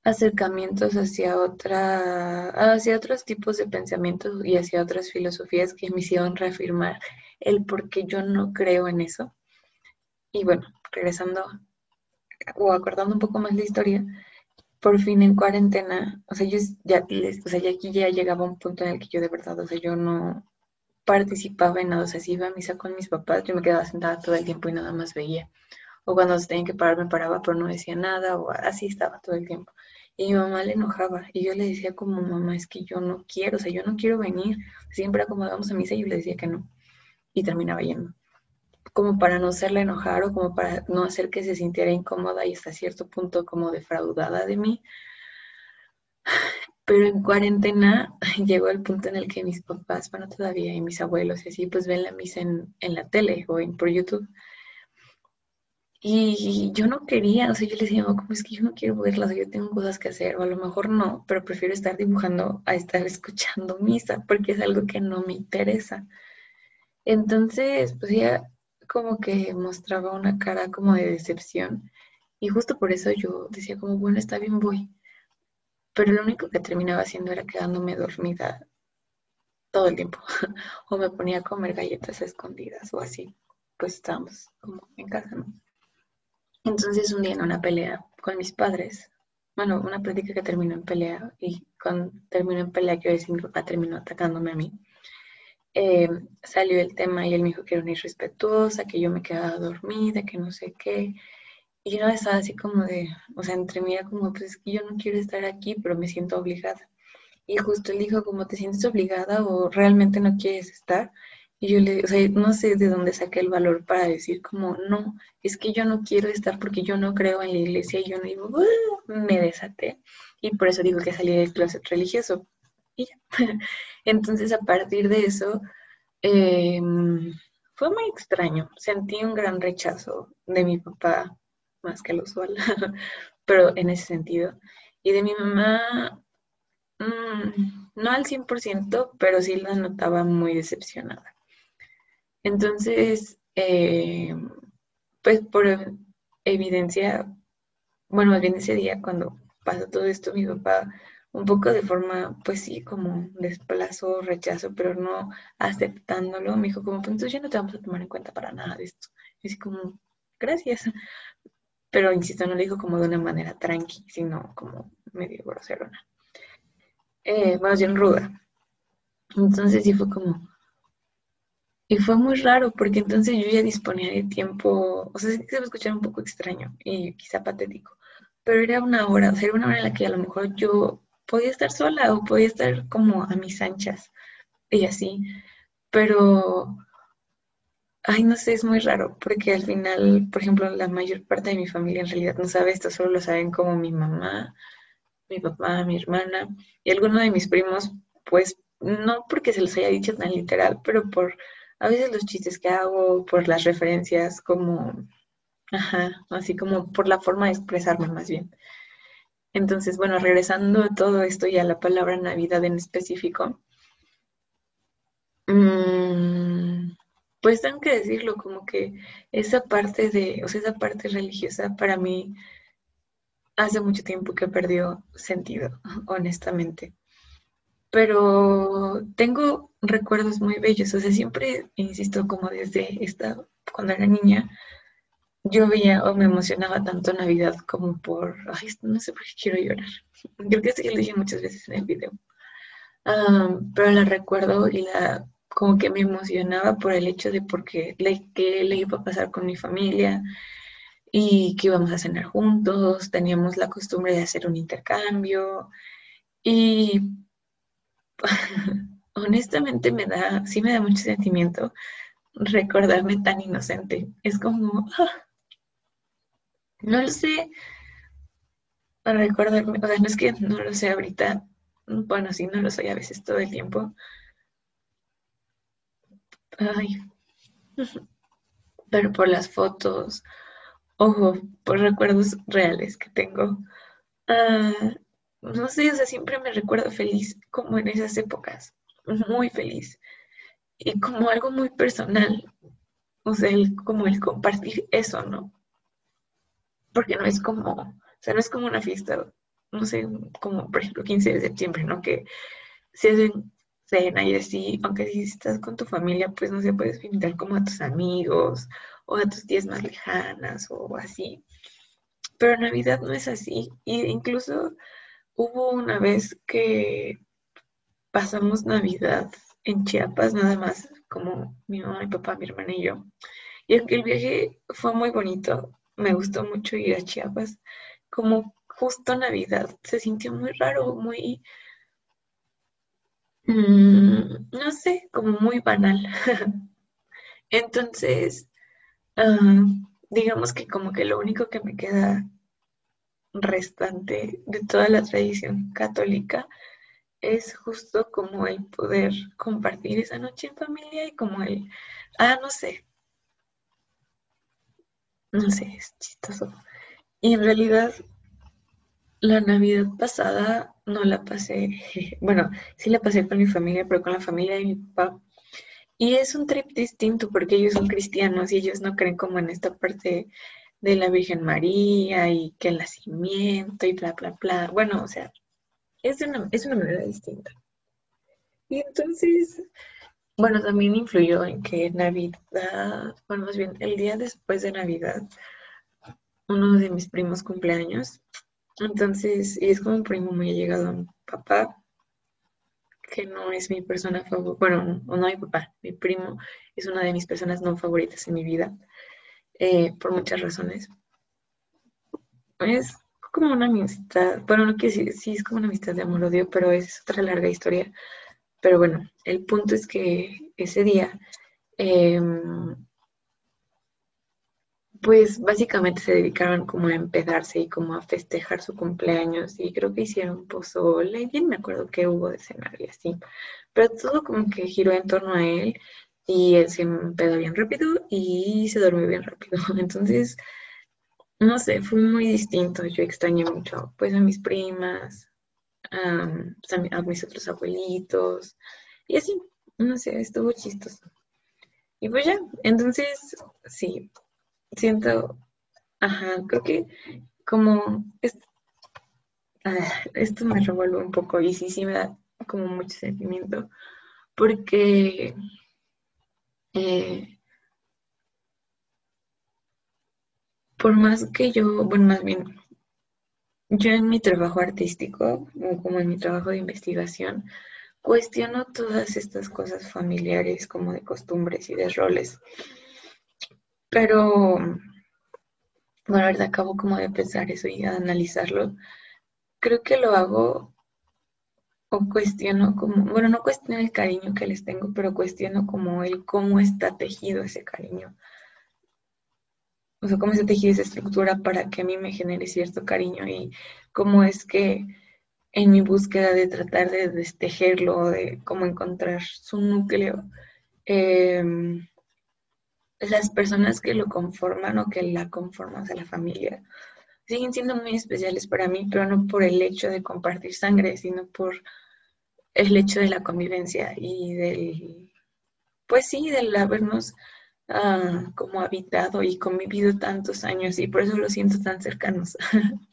acercamientos hacia otra, hacia otros tipos de pensamientos y hacia otras filosofías que me hicieron reafirmar el por qué yo no creo en eso. Y bueno, regresando o acordando un poco más la historia, por fin en cuarentena, o sea, yo ya, o sea, ya aquí ya llegaba un punto en el que yo de verdad, o sea, yo no participaba en nada, o sea, si iba a misa con mis papás, yo me quedaba sentada todo el tiempo y nada más veía. O cuando se tenían que parar, me paraba, pero no decía nada, o así estaba todo el tiempo. Y mi mamá le enojaba, y yo le decía como, mamá, es que yo no quiero, o sea, yo no quiero venir. Siempre acomodamos a misa y yo le decía que no. Y terminaba yendo. Como para no hacerle enojar o como para no hacer que se sintiera incómoda y hasta cierto punto como defraudada de mí. Pero en cuarentena [laughs] llegó el punto en el que mis papás, bueno, todavía, y mis abuelos y así, pues ven la misa en, en la tele o en, por YouTube. Y yo no quería, o sea, yo le decía, como es que yo no quiero verlas, yo tengo cosas que hacer, o a lo mejor no, pero prefiero estar dibujando a estar [laughs] escuchando misa, porque es algo que no me interesa. Entonces, pues ya como que mostraba una cara como de decepción, y justo por eso yo decía como, bueno, está bien, voy. Pero lo único que terminaba haciendo era quedándome dormida todo el tiempo, [laughs] o me ponía a comer galletas escondidas o así, pues estábamos como en casa, ¿no? Entonces un día en una pelea con mis padres, bueno, una práctica que terminó en pelea y cuando terminó en pelea, quiero decir, terminó atacándome a mí. Eh, salió el tema y él me dijo que era una irrespetuosa, que yo me quedaba dormida, que no sé qué. Y yo estaba así como de, o sea, entre mí era como, pues yo no quiero estar aquí, pero me siento obligada. Y justo él dijo, como te sientes obligada o realmente no quieres estar. Y yo le, o sea, no sé de dónde saqué el valor para decir como, no, es que yo no quiero estar porque yo no creo en la iglesia y yo no digo, me desaté. Y por eso digo que salí del closet religioso. Y. [laughs] Entonces, a partir de eso, em, fue muy extraño. Sentí un gran rechazo de mi papá, más que lo usual, [laughs] pero en ese sentido. Y de mi mamá, mm, no al 100%, pero sí la notaba muy decepcionada. Entonces, eh, pues por evidencia, bueno, más bien ese día cuando pasó todo esto, mi papá un poco de forma, pues sí, como desplazo, rechazo, pero no aceptándolo, me dijo como, pues entonces ya no te vamos a tomar en cuenta para nada de esto. Y así como, gracias. Pero, insisto, no lo dijo como de una manera tranqui, sino como medio groserona. Eh, más bien ruda. Entonces sí fue como, y fue muy raro porque entonces yo ya disponía de tiempo, o sea, se va a escuchar un poco extraño y quizá patético, pero era una hora, o sea, era una hora en la que a lo mejor yo podía estar sola o podía estar como a mis anchas y así, pero, ay, no sé, es muy raro porque al final, por ejemplo, la mayor parte de mi familia en realidad no sabe esto, solo lo saben como mi mamá, mi papá, mi hermana y alguno de mis primos, pues no porque se los haya dicho tan literal, pero por a veces los chistes que hago, por las referencias, como, ajá, así como por la forma de expresarme más bien. Entonces, bueno, regresando a todo esto y a la palabra Navidad en específico, mm, pues tengo que decirlo, como que esa parte de, o sea, esa parte religiosa para mí hace mucho tiempo que perdió sentido, honestamente. Pero tengo recuerdos muy bellos, o sea, siempre, insisto, como desde esta, cuando era niña, yo veía o me emocionaba tanto Navidad como por, ay, no sé por qué quiero llorar. [laughs] Creo que ya lo dije muchas veces en el video. pero la recuerdo y la, como que me emocionaba por el hecho de porque le, le iba a pasar con mi familia y que íbamos a cenar juntos, teníamos la costumbre de hacer un intercambio y [laughs] honestamente me da, sí me da mucho sentimiento recordarme tan inocente. Es como, ah, no lo sé, para recordarme, o sea, no es que no lo sé ahorita, bueno, sí, no lo soy a veces todo el tiempo. Ay, pero por las fotos, ojo, por recuerdos reales que tengo. Ah, no sé, o sea, siempre me recuerdo feliz como en esas épocas, muy feliz. y como algo muy personal, o sea, como el compartir eso, ¿no? Porque no es como, o sea, no es como una fiesta, no sé, como por ejemplo 15 de septiembre, ¿no? Que se hacen cena y así, aunque si estás con tu familia, pues no se puedes invitar como a tus amigos o a tus tías más lejanas o así. Pero Navidad no es así. Y incluso hubo una vez que pasamos Navidad en Chiapas, nada más, como mi mamá, mi papá, mi hermana y yo. Y el viaje fue muy bonito, me gustó mucho ir a Chiapas, como justo Navidad, se sintió muy raro, muy, mm, no sé, como muy banal. [laughs] Entonces, ah, digamos que como que lo único que me queda restante de toda la tradición católica es justo como el poder compartir esa noche en familia y como el, ah, no sé, no sé, es chistoso. Y en realidad la Navidad pasada no la pasé, [laughs] bueno, sí la pasé con mi familia, pero con la familia de mi papá. Y es un trip distinto porque ellos son cristianos y ellos no creen como en esta parte de la Virgen María y que el nacimiento y bla, bla, bla. Bueno, o sea, es una, es una manera distinta. Y entonces, bueno, también influyó en que Navidad, bueno, más bien el día después de Navidad, uno de mis primos cumpleaños. Entonces, y es como un primo muy llegado a mi papá, que no es mi persona favorita, bueno, no, no mi papá, mi primo es una de mis personas no favoritas en mi vida, eh, por muchas razones. Es como una amistad, bueno, no quiero decir, sí es como una amistad de amor-odio, pero es otra larga historia. Pero bueno, el punto es que ese día, em, pues básicamente se dedicaron como a empedarse y como a festejar su cumpleaños y creo que hicieron pozole, bien me acuerdo que hubo de cenar y así, pero todo como que giró en torno a él y él se empedó bien rápido y se durmió bien rápido. [laughs] Entonces, no sé, fue muy distinto. Yo extrañé mucho, pues, a mis primas, a, mis otros abuelitos, y así, no sé, estuvo chistoso. Y pues ya, entonces, sí, siento, ajá, creo que como ah, esto me revuelve un poco y sí, sí me da como mucho sentimiento, porque eh, por más que yo, bueno, más bien, yo en mi trabajo artístico, como en mi trabajo de investigación, cuestiono todas estas cosas familiares como de costumbres y de roles. Pero, bueno, verdad, acabo como de pensar eso y de analizarlo. Creo que lo hago o cuestiono como, bueno, no cuestiono el cariño que les tengo, pero cuestiono como el cómo está tejido ese cariño o sea, cómo se tejido esa estructura para que a mí me genere cierto cariño y cómo es que en mi búsqueda de tratar de destejerlo, de cómo encontrar su núcleo, em, las personas que lo conforman o que la conforman, o sea, la familia, siguen siendo muy especiales para mí, pero no por el hecho de compartir sangre, sino por el hecho de la convivencia y del, pues sí, del habernos Como habitado y convivido tantos años y por eso lo siento tan cercanos. [laughs]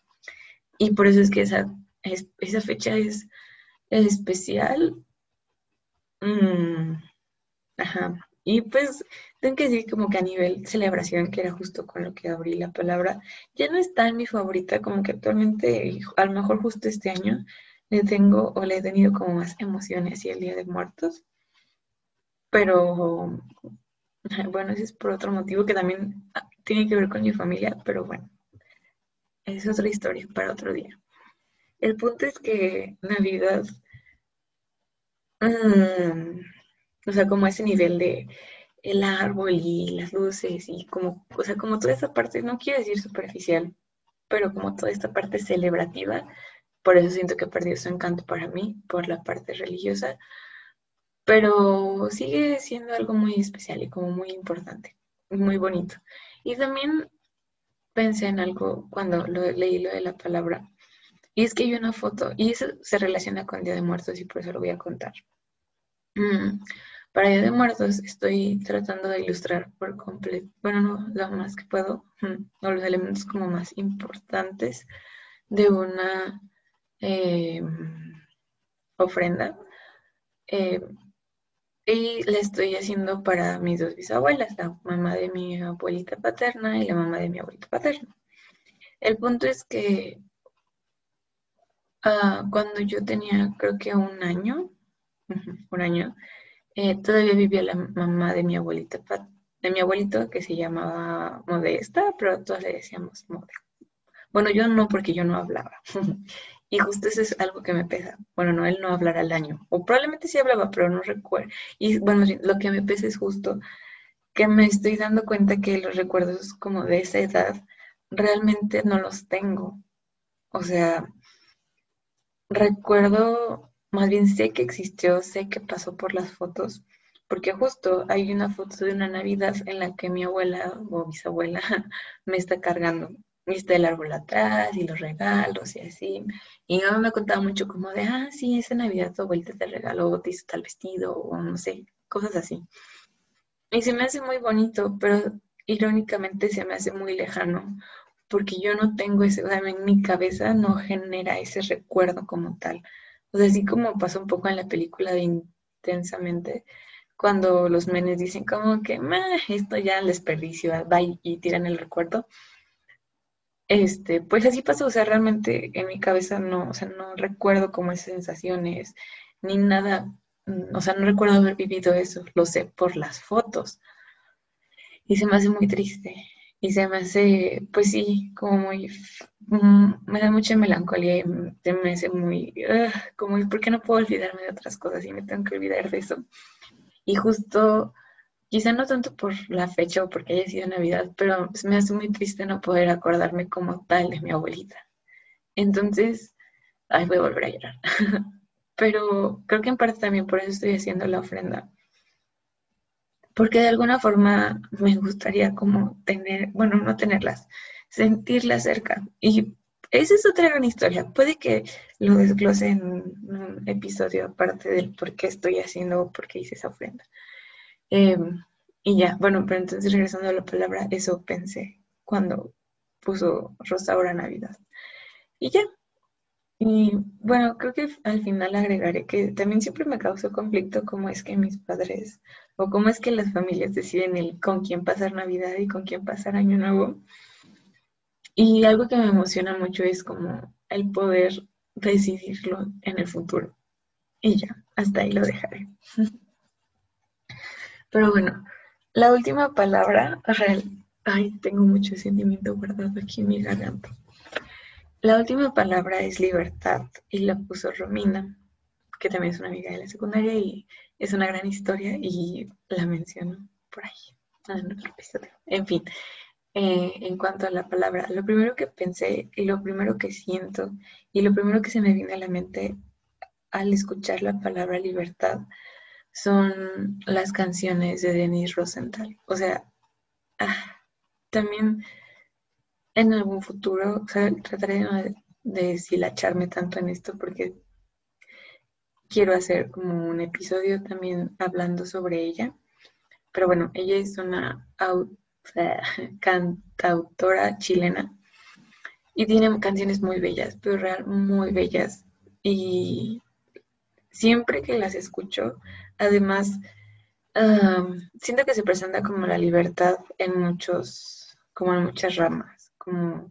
y por eso es que esa, esa fecha es, especial. Mm, ajá. Y pues tengo que decir como que a nivel celebración, que era justo con lo que abrí la palabra, ya no está en mi favorita, como que actualmente, a lo mejor justo este año, le tengo o le he tenido como más emociones y el Día de Muertos. Pero [laughs] Bueno, ese es por otro motivo que también ah, tiene que ver con mi familia, pero bueno, es otra historia para otro día. El punto es que Navidad, mm, o sea, como ese nivel de el árbol y las luces y como, o sea, como toda esta parte, no quiero decir superficial, pero como toda esta parte celebrativa, por eso siento que perdió su encanto para mí, por la parte religiosa, pero sigue siendo algo muy especial y como muy importante, muy bonito. Y también pensé en algo cuando lo, leí lo de la palabra, y es que hay una foto, y eso se relaciona con Día de Muertos y por eso lo voy a contar. Mm, para Día de Muertos estoy tratando de ilustrar por completo, bueno, no lo más que puedo, o los elementos como más importantes de una em, ofrenda. Em, y la estoy haciendo para mis dos bisabuelas, la mamá de mi abuelita paterna y la mamá de mi abuelita paterna. El punto es que ah, cuando yo tenía creo que un año, un año, eh, todavía vivía la mamá de mi abuelita, de mi abuelito que se llamaba Modesta, pero todos le decíamos Mode. Bueno, yo no, porque yo no hablaba. [laughs] y justo eso es algo que me pesa. Bueno, no, él no hablará al año. O probablemente sí hablaba, pero no recuerdo. Y bueno, lo que me pesa es justo que me estoy dando cuenta que los recuerdos como de esa edad realmente no los tengo. O sea, recuerdo más bien sé que existió, sé que pasó por las fotos, porque justo hay una foto de una Navidad en la que mi abuela o bisabuela [laughs] me está cargando. Y está el árbol atrás y los regalos y así. Y mi mamá me contaba mucho como de, ah, sí, esa Navidad tu abuelita te regaló, te hizo tal vestido o no sé, cosas así. Y se me hace muy bonito, pero irónicamente se me hace muy lejano, porque yo no tengo ese, o sea, en mi cabeza no genera ese recuerdo como tal. O sea, así como pasó un poco en la película de Intensamente, cuando los menes dicen como que, esto ya el desperdicio, va y tiran el recuerdo. Este, pues así pasó, o sea, realmente en mi cabeza no, o sea, no recuerdo como esas sensaciones, ni nada, mm, o sea, no recuerdo haber vivido eso, lo sé por las fotos. Y se me hace muy triste y se me hace, pues sí, como muy, mm, me da mucha melancolía y se me hace muy, como, ¿por qué no puedo olvidarme de otras cosas y me tengo que olvidar de eso? Y justo, quizá no tanto por la fecha o porque haya sido Navidad, pero me hace muy triste no poder acordarme como tal de mi abuelita. Entonces, ay, voy a volver a llorar. [laughs] pero creo que en parte también por eso estoy haciendo la ofrenda porque de alguna forma me gustaría como tener, bueno, no tenerlas, sentirlas cerca. Y esa es otra gran historia. Puede que lo desglose en un episodio aparte del por qué estoy haciendo o por qué hice esa ofrenda. Em, y ya, bueno, pero entonces regresando a la palabra, eso pensé cuando puso Rosaura Navidad. Y ya. Y bueno, creo que al final agregaré que también siempre me causó conflicto cómo es que mis padres o cómo es que las familias deciden el con quién pasar Navidad y con quién pasar Año Nuevo. Y algo que me emociona mucho es como el poder decidirlo en el futuro. Y ya, hasta ahí lo dejaré. [laughs] Pero bueno, la última palabra, real, ay, tengo mucho sentimiento guardado aquí en mi garganta. La última palabra es libertad y la puso Romina, que también es una amiga de la secundaria y es una gran historia y la menciono por ahí, en otro episodio. En fin, eh, en cuanto a la palabra, lo primero que pensé y lo primero que siento y lo primero que se me viene a la mente al escuchar la palabra libertad son las canciones de Denise Rosenthal. O sea, ah, también en algún futuro, trataré de, de deshilacharme tanto en esto porque quiero hacer como un episodio también hablando sobre ella. Pero bueno, ella es una [laughs] cantautora chilena y tiene canciones muy bellas, pero real muy bellas. Y siempre que las escucho, además, siento que se presenta como la libertad en muchos, como en muchas ramas, como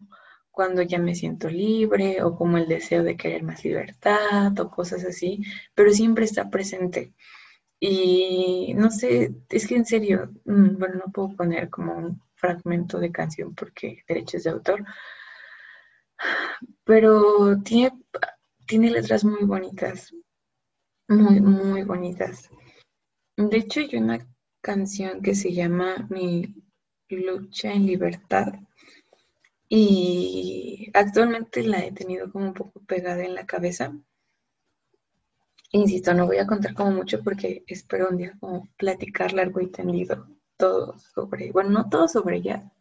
cuando ya me siento libre o como el deseo de querer más libertad o cosas así, pero siempre está presente. Y no sé, es que en serio, mm, bueno, no puedo poner como un fragmento de canción porque derechos de autor, pero tiene, tiene letras muy bonitas, muy, muy bonitas. De hecho, hay una canción que se llama Mi lucha en libertad y actualmente la he tenido como un poco pegada en la cabeza. Insisto, no voy a contar como mucho porque espero un día como platicar largo y tendido todo sobre, bueno, no todo sobre ella.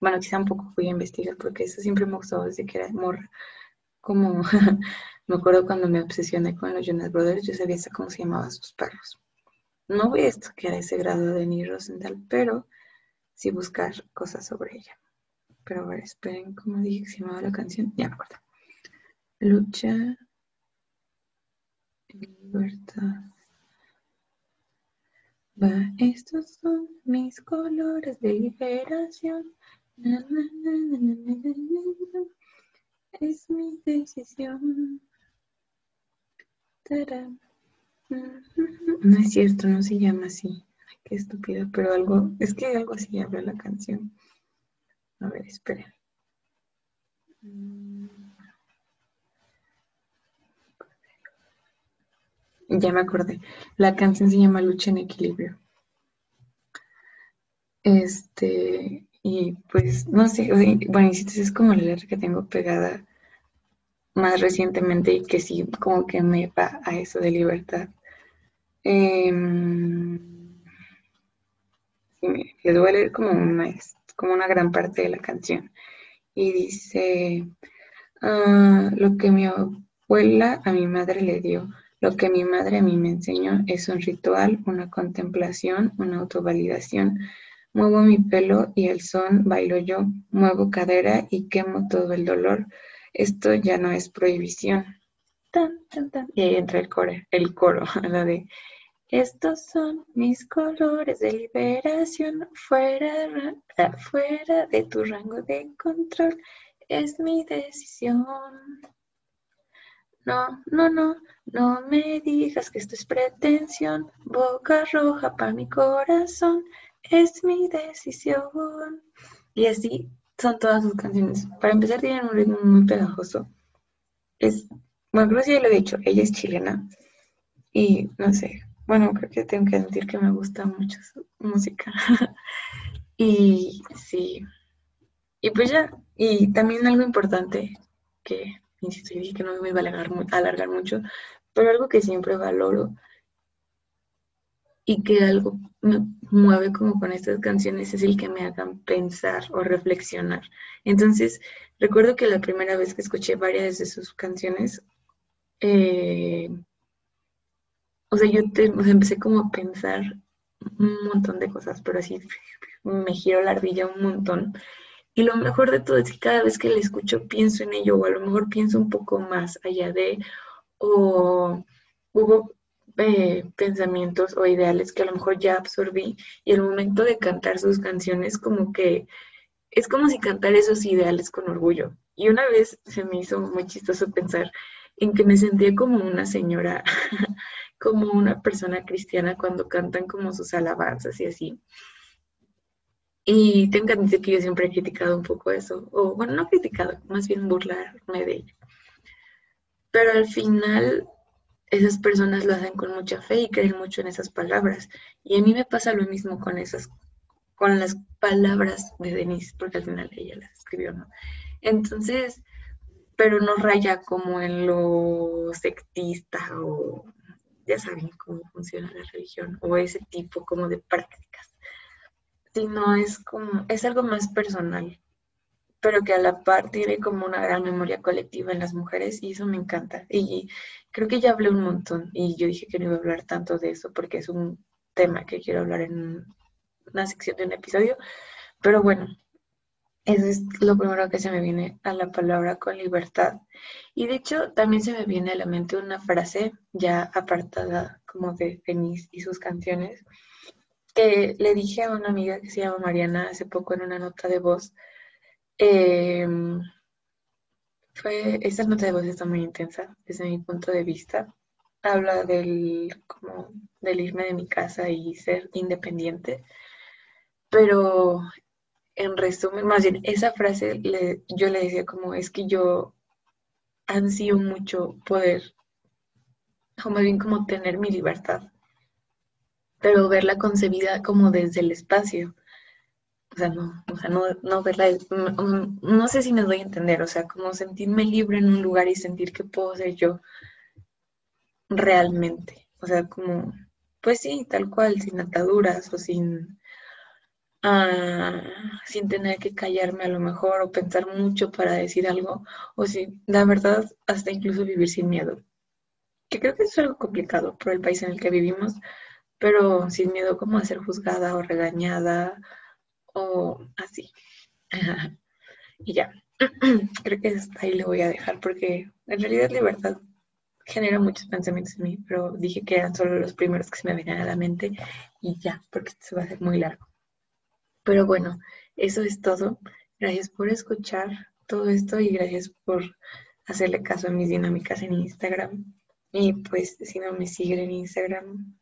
Bueno, quizá un poco voy a investigar porque eso siempre me gustó desde que era morra. Como [laughs] me acuerdo cuando me obsesioné con los Jonas Brothers, yo sabía hasta cómo se llamaban sus perros. No voy a estudiar ese grado de Ni Rosenthal, pero sí buscar cosas sobre ella. Pero a ver, esperen, ¿cómo dije que se llamaba la canción? Ya me acuerdo. Lucha, libertad. Va, estos son mis colores de liberación. es mi decisión. No es cierto, no se llama así. Ay, qué estúpida, pero algo, es que algo así habla la canción. A ver, esperen. Ya me acordé. La canción se llama Lucha en Equilibrio. Este, y pues, no sé, bueno, es como la letra que tengo pegada más recientemente y que sí, como que me va a eso de libertad. Em, les voy a leer como una, como una gran parte de la canción. Y dice, ah, lo que mi abuela a mi madre le dio, lo que mi madre a mí me enseñó es un ritual, una contemplación, una autovalidación. Muevo mi pelo y el son bailo yo, muevo cadera y quemo todo el dolor. Esto ya no es prohibición. Y ahí entra el coro, el coro, [laughs] la de estos son mis colores de liberación, fuera, de tu rango de control, es mi decisión. No, no, no, no me digas que esto es pretensión, boca roja para mi corazón, es mi decisión. Y así son todas sus canciones. Para empezar, tienen un ritmo muy pegajoso. Es, bueno, creo ya lo he dicho, ella es chilena y no sé, bueno, creo que tengo que admitir que me gusta mucho su música. [laughs] y sí. Y pues ya, y también algo importante que, insisto, dije que no me iba a alargar, alargar mucho, pero algo que siempre valoro y que algo me mueve como con estas canciones es el que me hagan pensar o reflexionar. Entonces, recuerdo que la primera vez que escuché varias de sus canciones, eh, o sea, yo empecé como a pensar un montón de cosas, pero así me giro la ardilla un montón. Y lo mejor de todo es que cada vez que le escucho pienso en ello, o a lo mejor pienso un poco más allá de, o hubo eh, pensamientos o ideales que a lo mejor ya absorbí, y el momento de cantar sus canciones como que es como si cantar esos ideales con orgullo. Y una vez se me hizo muy chistoso pensar en que me sentía como una señora [laughs] como una persona cristiana cuando cantan como sus alabanzas y así. Y tengo que admitir que yo siempre he criticado un poco eso, o bueno, no criticado, más bien burlarme de ello. Pero al final esas personas lo hacen con mucha fe y creen mucho en esas palabras. Y a mí me pasa lo mismo con esas, con las palabras de Denise, porque al final ella las escribió, ¿no? Entonces, pero no raya como en lo sectista o ya saben cómo funciona la religión o ese tipo como de prácticas, sino es como, es algo más personal, pero que a la par tiene como una gran memoria colectiva en las mujeres y eso me encanta. Y creo que ya hablé un montón y yo dije que no iba a hablar tanto de eso porque es un tema que quiero hablar en una sección de un episodio, pero bueno, eso es lo primero que se me viene a la palabra con libertad. Y de hecho, también se me viene a la mente una frase ya apartada como de Denise y sus canciones, que le dije a una amiga que se llama Mariana hace poco en una nota de voz. Em, fue, esta nota de voz está muy intensa desde mi punto de vista. Habla del, como, del irme de mi casa y ser independiente, pero en resumen, más bien, esa frase yo le decía como es que yo ansío mucho poder, o más bien como tener mi libertad, pero verla concebida como desde el espacio. O sea, no, o sea, no, no verla, no, no sé si me doy a entender, o sea, como sentirme libre en un lugar y sentir que puedo ser yo realmente. O sea, como, pues sí, tal cual, sin ataduras o sin sin tener que callarme a lo mejor o pensar mucho para decir algo, o si la verdad hasta incluso vivir sin miedo. Que creo que es algo complicado por el país en el que vivimos, pero sin miedo como a ser juzgada o regañada o así. y ya, [clears throat] creo que ahí le voy a dejar porque en realidad libertad genera muchos pensamientos en mí, pero dije que eran solo los primeros que se me venían a la mente y ya, porque se va a hacer muy largo. Pero bueno, eso es todo. Gracias por escuchar todo esto y gracias por hacerle caso a mis dinámicas en Instagram. Y pues si no me siguen en Instagram,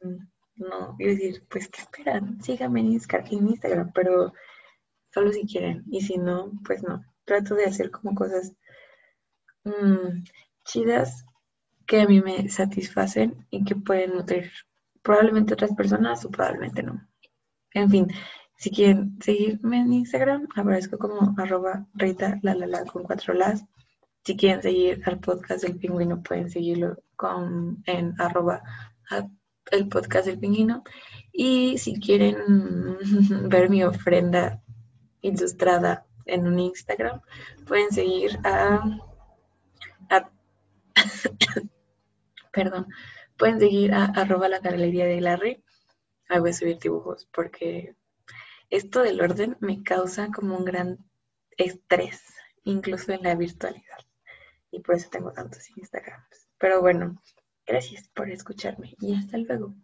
mm, no, quiero decir, pues ¿qué esperan? Síganme en Instagram, pero solo si quieren. Y si no, pues no. Trato de hacer como cosas mmm, chidas que a mí me satisfacen y que pueden nutrir probablemente otras personas o probablemente no. En fin, si quieren seguirme en Instagram, aparezco como arroba rita la la la con cuatro las. Si quieren seguir al podcast del pingüino, pueden seguirlo con, en arroba el podcast del pingüino. Y si quieren [laughs] ver mi ofrenda ilustrada en un Instagram, pueden seguir a, [coughs] perdón, pueden seguir a arroba la galería de Larry. Ahí voy a subir dibujos porque esto del orden me causa como un gran estrés, incluso en la virtualidad. Y por eso tengo tantos Instagrams. Pero bueno, gracias por escucharme y hasta luego.